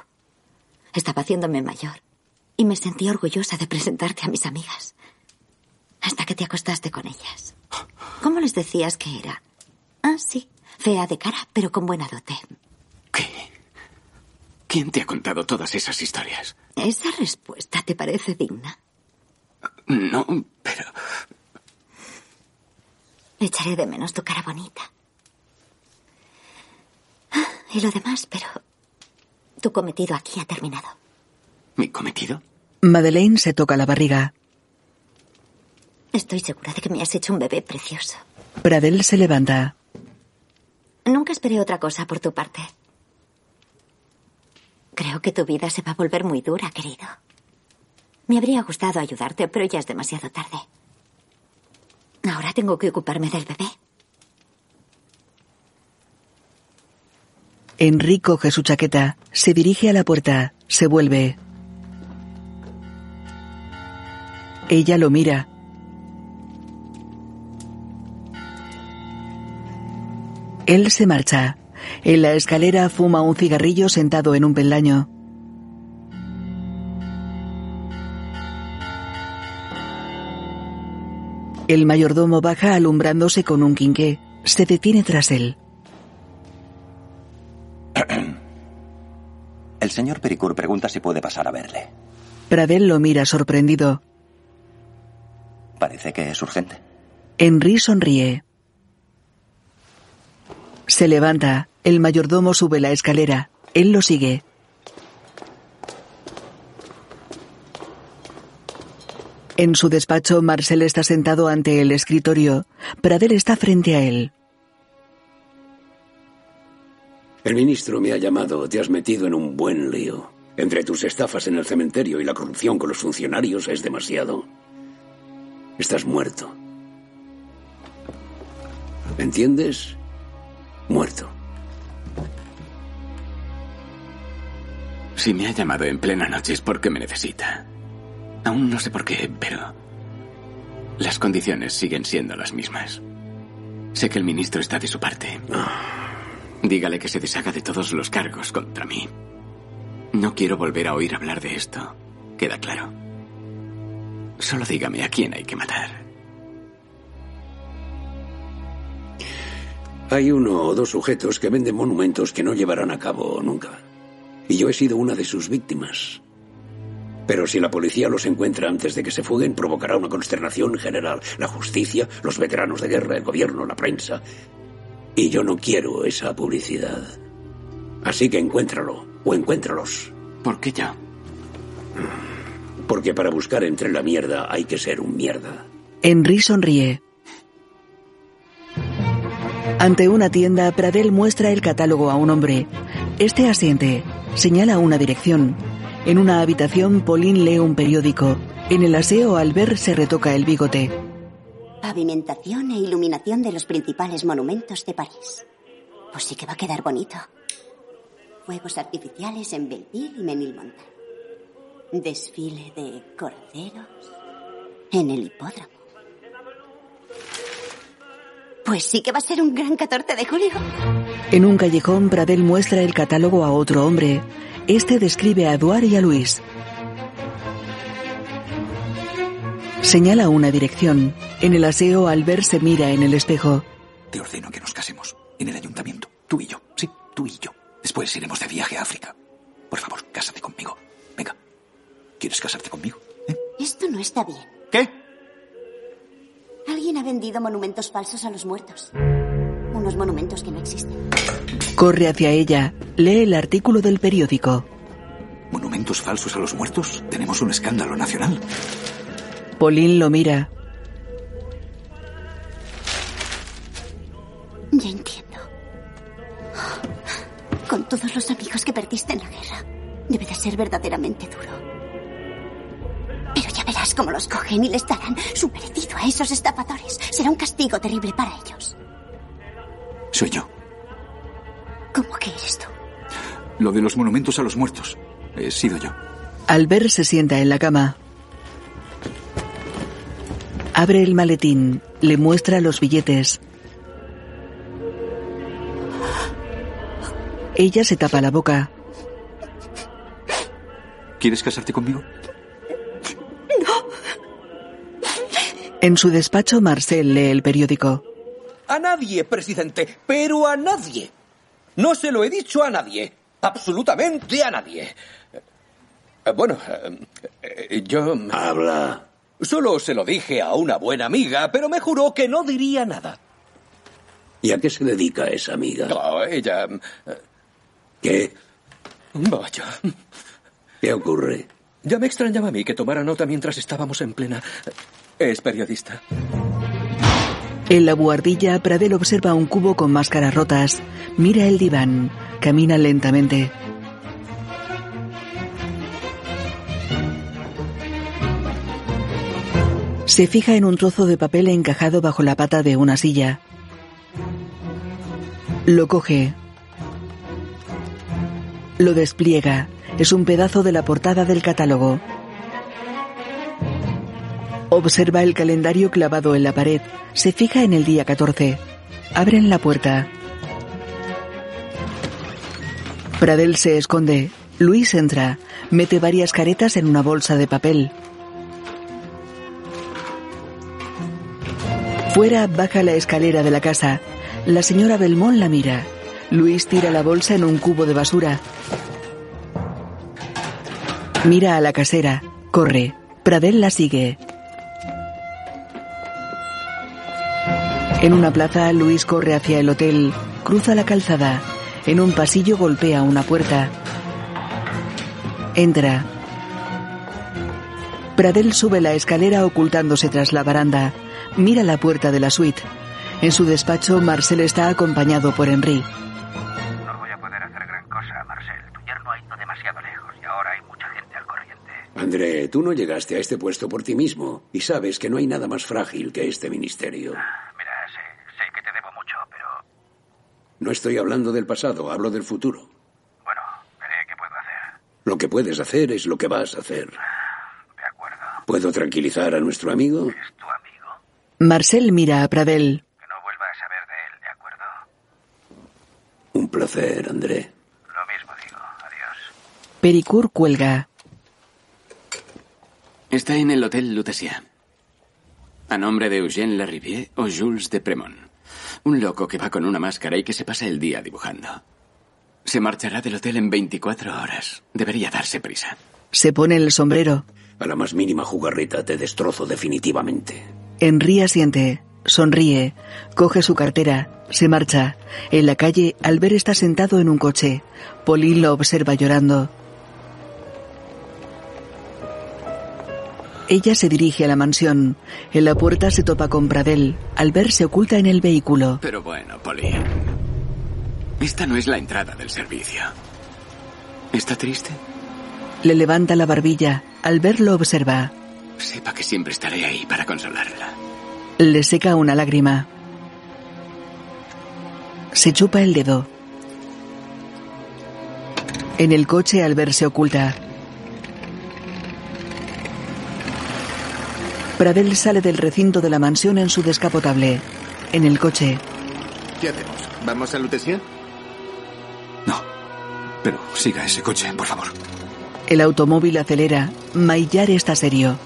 Estaba haciéndome mayor. Y me sentí orgullosa de presentarte a mis amigas. Hasta que te acostaste con ellas. ¿Cómo les decías que era? Ah, sí. Fea de cara, pero con buena dote. ¿Qué? ¿Quién te ha contado todas esas historias? ¿Esa respuesta te parece digna? No, pero... Echaré de menos tu cara bonita. Ah, y lo demás, pero... Tu cometido aquí ha terminado. ¿Mi cometido? Madeleine se toca la barriga. Estoy segura de que me has hecho un bebé precioso. Pradel se levanta. Nunca esperé otra cosa por tu parte. Creo que tu vida se va a volver muy dura, querido. Me habría gustado ayudarte, pero ya es demasiado tarde. Ahora tengo que ocuparme del bebé. Henry coge su chaqueta, se dirige a la puerta, se vuelve. Ella lo mira. Él se marcha. En la escalera fuma un cigarrillo sentado en un peldaño. El mayordomo baja alumbrándose con un quinqué. Se detiene tras él. *clears throat* El señor Pericur pregunta si puede pasar a verle. Pradel lo mira sorprendido. Parece que es urgente. Henry sonríe. Se levanta. El mayordomo sube la escalera. Él lo sigue. En su despacho, Marcel está sentado ante el escritorio. Pradel está frente a él. El ministro me ha llamado. Te has metido en un buen lío. Entre tus estafas en el cementerio y la corrupción con los funcionarios es demasiado. Estás muerto. ¿Entiendes? Muerto. Si me ha llamado en plena noche es porque me necesita. Aún no sé por qué, pero las condiciones siguen siendo las mismas. Sé que el ministro está de su parte. Dígale que se deshaga de todos los cargos contra mí. No quiero volver a oír hablar de esto. Queda claro. Solo dígame a quién hay que matar. Hay uno o dos sujetos que venden monumentos que no llevarán a cabo nunca. Y yo he sido una de sus víctimas. Pero si la policía los encuentra antes de que se fuguen, provocará una consternación general. La justicia, los veteranos de guerra, el gobierno, la prensa. Y yo no quiero esa publicidad. Así que encuéntralo, o encuéntralos. ¿Por qué yo? Porque para buscar entre la mierda hay que ser un mierda. Henry sonríe. Ante una tienda, Pradel muestra el catálogo a un hombre. Este asiente. Señala una dirección. En una habitación, Pauline lee un periódico. En el aseo, Albert se retoca el bigote. Pavimentación e iluminación de los principales monumentos de París. Pues sí que va a quedar bonito. Fuegos artificiales en Belleville y Menilmontant. Desfile de corderos en el hipódromo. Pues sí que va a ser un gran 14 de julio. En un callejón, Pradel muestra el catálogo a otro hombre. Este describe a Eduard y a Luis. Señala una dirección. En el aseo, Albert se mira en el espejo. Te ordeno que nos casemos. En el ayuntamiento. Tú y yo. Sí, tú y yo. Después iremos de viaje a África. Por favor, cásate conmigo. Venga. ¿Quieres casarte conmigo? Esto no está bien. ¿Qué? Alguien ha vendido monumentos falsos a los muertos. Unos monumentos que no existen. Corre hacia ella. Lee el artículo del periódico. ¿Monumentos falsos a los muertos? Tenemos un escándalo nacional. Pauline lo mira. Ya entiendo. Con todos los amigos que perdiste en la guerra, debe de ser verdaderamente duro. Pero ya verás cómo los cogen y les darán su merecido a esos estafadores. Será un castigo terrible para ellos. Soy yo. ¿Cómo que eres tú? Lo de los monumentos a los muertos. He sido yo. Albert se sienta en la cama. Abre el maletín. Le muestra los billetes. Ella se tapa la boca. ¿Quieres casarte conmigo? En su despacho, Marcel lee el periódico. A nadie, presidente, pero a nadie. No se lo he dicho a nadie. Absolutamente a nadie. Eh, Bueno, eh, eh, yo... Habla. Solo se lo dije a una buena amiga, pero me juró que no diría nada. ¿Y a qué se dedica esa amiga? No, ella... ¿Qué? Vaya. ¿Qué ocurre? Ya me extrañaba a mí que tomara nota mientras estábamos en plena... Es periodista. En la buhardilla, Pradel observa un cubo con máscaras rotas. Mira el diván. Camina lentamente. Se fija en un trozo de papel encajado bajo la pata de una silla. Lo coge. Lo despliega. Es un pedazo de la portada del catálogo. Observa el calendario clavado en la pared. Se fija en el día 14. Abren la puerta. Pradel se esconde. Luis entra. Mete varias caretas en una bolsa de papel. Fuera baja la escalera de la casa. La señora Belmont la mira. Luis tira la bolsa en un cubo de basura. Mira a la casera. Corre. Pradel la sigue. En una plaza, Luis corre hacia el hotel. Cruza la calzada. En un pasillo golpea una puerta. Entra. Pradel sube la escalera ocultándose tras la baranda. Mira la puerta de la suite. En su despacho, Marcel está acompañado por Henry. No voy a poder hacer gran cosa, Marcel. Tu yerno ha ido demasiado lejos y ahora hay mucha gente al corriente. André, tú no llegaste a este puesto por ti mismo y sabes que no hay nada más frágil que este ministerio. Mira, sé, sé que te debo mucho, pero No estoy hablando del pasado, hablo del futuro. bueno, veré qué puedo hacer. Lo que puedes hacer es lo que vas a hacer. De acuerdo. ¿Puedo tranquilizar a nuestro amigo? Es tu amigo. Marcel mira a Pradel. Que no vuelva a saber de él, ¿de acuerdo? Un placer, André. Lo mismo digo. Adiós. Pericur cuelga. Está en el Hotel Lutetia. A nombre de Eugène Larivière o Jules de Premont. Un loco que va con una máscara y que se pasa el día dibujando. Se marchará del hotel en 24 horas. Debería darse prisa. Se pone el sombrero. A la más mínima jugarreta te destrozo definitivamente. Henry asiente. Sonríe. Coge su cartera. Se marcha. En la calle, Albert está sentado en un coche. Pauline lo observa llorando. Ella se dirige a la mansión. En la puerta se topa con Pradel. Albert se oculta en el vehículo. Pero bueno, Polly. Esta no es la entrada del servicio. ¿Está triste? Le levanta la barbilla. Albert lo observa. Sepa que siempre estaré ahí para consolarla. Le seca una lágrima. Se chupa el dedo. En el coche, Albert se oculta. Pradel sale del recinto de la mansión en su descapotable. En el coche, ¿Qué hacemos? ¿Vamos a Lutetia? Pero siga ese coche, por favor. el automóvil acelera. Maillar está serio.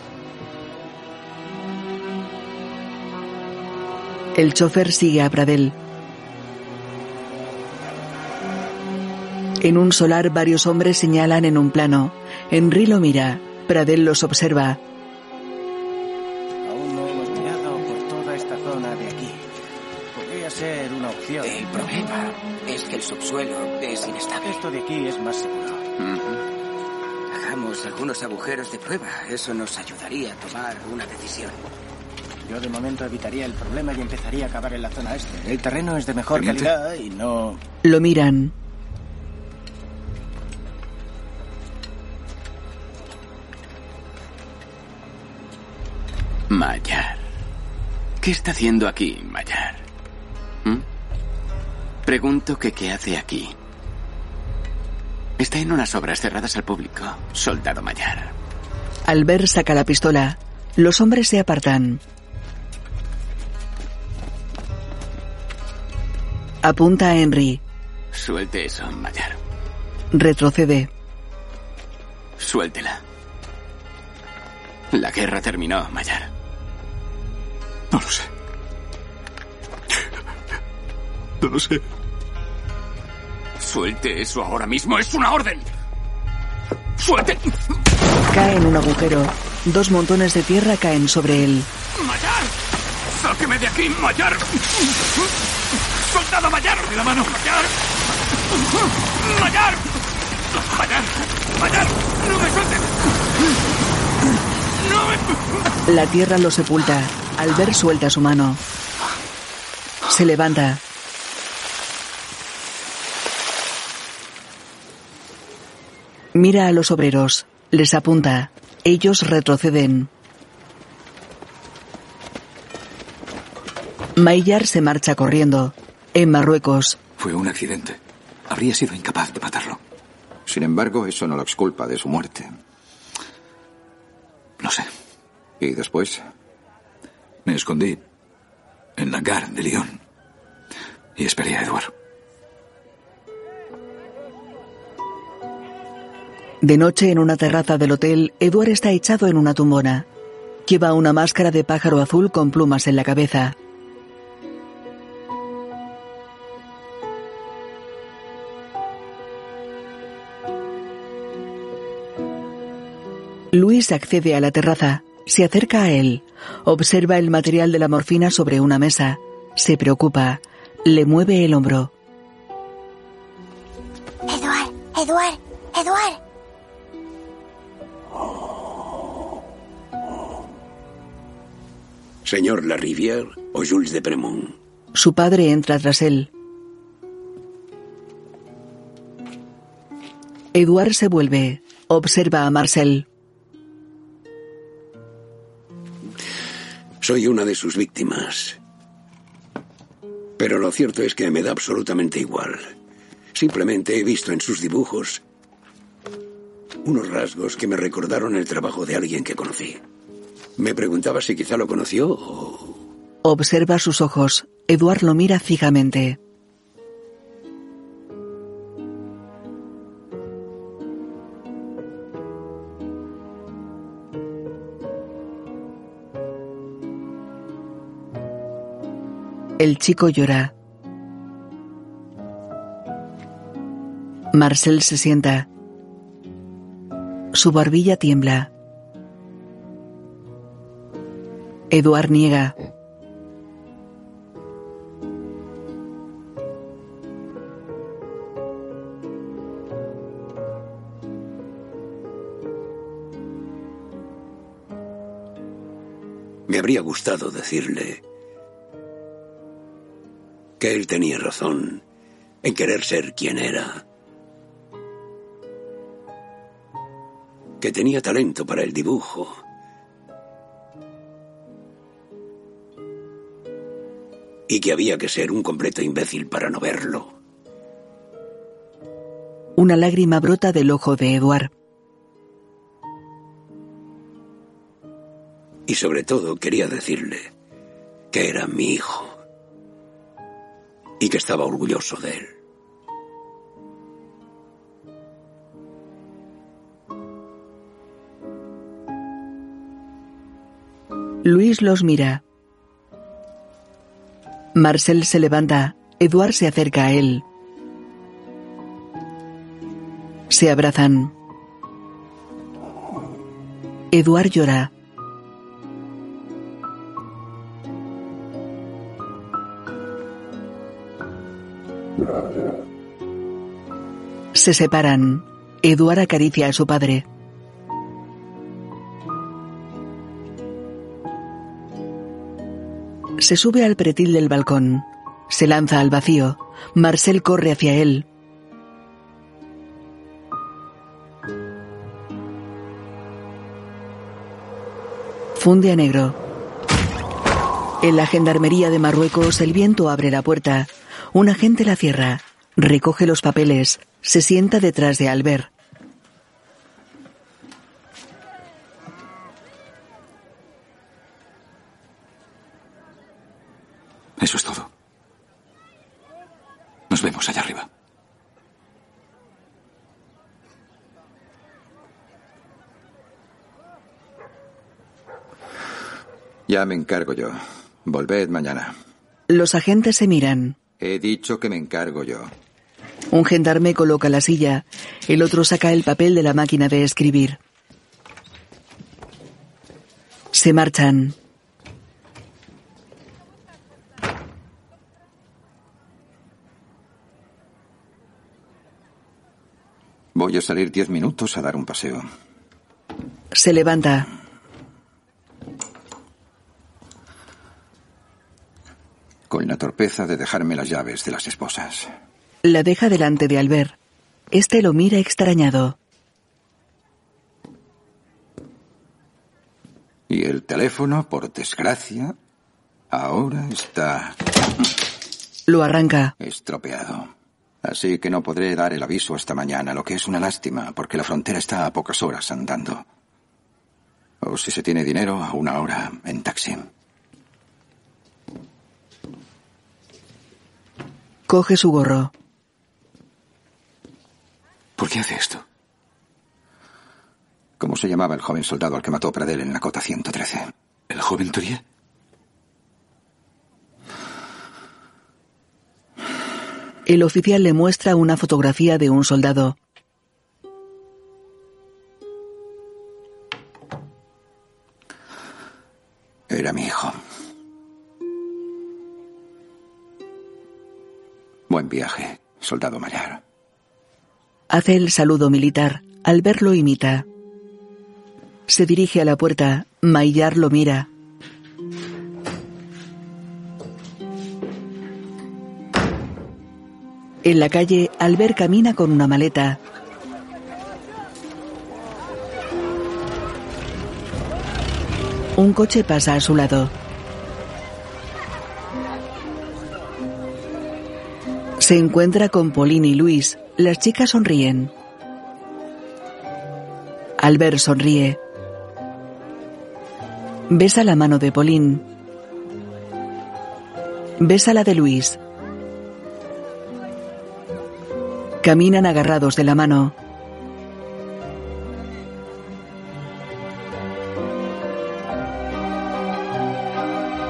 El chofer sigue a Pradel. En un solar varios hombres señalan en un plano. Henry lo mira. Pradel los observa. Aquí es más seguro. Hagamos algunos agujeros de prueba. Eso nos ayudaría a tomar una decisión. Yo de momento evitaría el problema y empezaría a cavar en la zona este. El terreno es de mejor Teniente. calidad y no... Lo miran. Mayar. ¿Qué está haciendo aquí, Mayar? ¿Mm? Pregunto que qué hace aquí. Está en unas obras cerradas al público. Soldado Mayar. Albert saca la pistola. Los hombres se apartan. Apunta a Henry. Suelte eso, Mayar. Retrocede. Suéltela. La guerra terminó, Mayar. No lo sé. No lo sé. Suelte eso ahora mismo. Es una orden. Suelte. Cae en un agujero. Dos montones de tierra caen sobre él. Mayar. Sáqueme de aquí, Mayar. Soldado Mayar. De la mano. Mayar. Mayar. Mayar. Mayar. No me sueltes. No me... La tierra lo sepulta. Albert suelta su mano. Se levanta. Mira a los obreros. Les apunta. Ellos retroceden. Maillard se marcha corriendo. En Marruecos. Fue un accidente. Habría sido incapaz de matarlo. Sin embargo, eso no lo exculpa de su muerte. No sé. ¿Y después? Me escondí en la gare de Lyon y esperé a Eduardo. De noche, en una terraza del hotel, Eduard está echado en una tumbona. Lleva una máscara de pájaro azul con plumas en la cabeza. Luis accede a la terraza, se acerca a él, observa el material de la morfina sobre una mesa, se preocupa, le mueve el hombro. Eduard, Eduard, Eduard. Señor Larivière o Jules de Premont. Su padre entra tras él. Eduard se vuelve, observa a Marcel. Soy una de sus víctimas. Pero lo cierto es que me da absolutamente igual. Simplemente he visto en sus dibujos unos rasgos que me recordaron el trabajo de alguien que conocí. Me preguntaba si quizá lo conoció o... Observa sus ojos. Eduard lo mira fijamente. El chico llora. Marcel se sienta. Su barbilla tiembla. Eduard niega. Me habría gustado decirle que él tenía razón en querer ser quien era. Que tenía talento para el dibujo. Y que había que ser un completo imbécil para no verlo. Una lágrima brota del ojo de Eduard. Y sobre todo quería decirle que era mi hijo. Y que estaba orgulloso de él. Luis los mira. Marcel se levanta. Eduard se acerca a él. Se abrazan. Eduard llora. Se separan. Eduard acaricia a su padre. Se sube al pretil del balcón. Se lanza al vacío. Marcel corre hacia él. Funde a negro. En la gendarmería de Marruecos el viento abre la puerta. Un agente la cierra. Recoge los papeles. Se sienta detrás de Albert. Eso es todo. Nos vemos allá arriba. Ya me encargo yo. Volved mañana. Los agentes se miran. He dicho que me encargo yo. Un gendarme coloca la silla. El otro saca el papel de la máquina de escribir. Se marchan. Salir diez minutos a dar un paseo. Se levanta. Con la torpeza de dejarme las llaves de las esposas. La deja delante de Albert. Este lo mira extrañado. Y el teléfono, por desgracia, ahora está Lo arranca. estropeado. Así que no podré dar el aviso esta mañana, lo que es una lástima, porque la frontera está a pocas horas andando. O si se tiene dinero, a una hora en taxi. Coge su gorro. ¿Por qué hace esto? ¿Cómo se llamaba el joven soldado al que mató Pradel en la cota 113? ¿El joven Torie? El oficial le muestra una fotografía de un soldado. Era mi hijo. Buen viaje, soldado Mayar. Hace el saludo militar. Al verlo imita. Se dirige a la puerta. Maillard lo mira. En la calle, Albert camina con una maleta. Un coche pasa a su lado. Se encuentra con Pauline y Luis. Las chicas sonríen. Albert sonríe. Besa la mano de Pauline. Besa la de Luis. Caminan agarrados de la mano.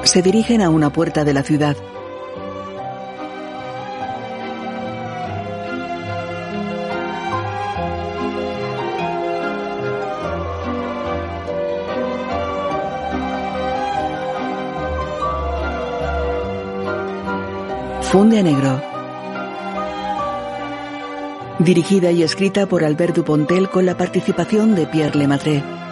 Se dirigen a una puerta de la ciudad. Funde negro. Dirigida y escrita por Albert Dupontel con la participación de Pierre Lemaitre.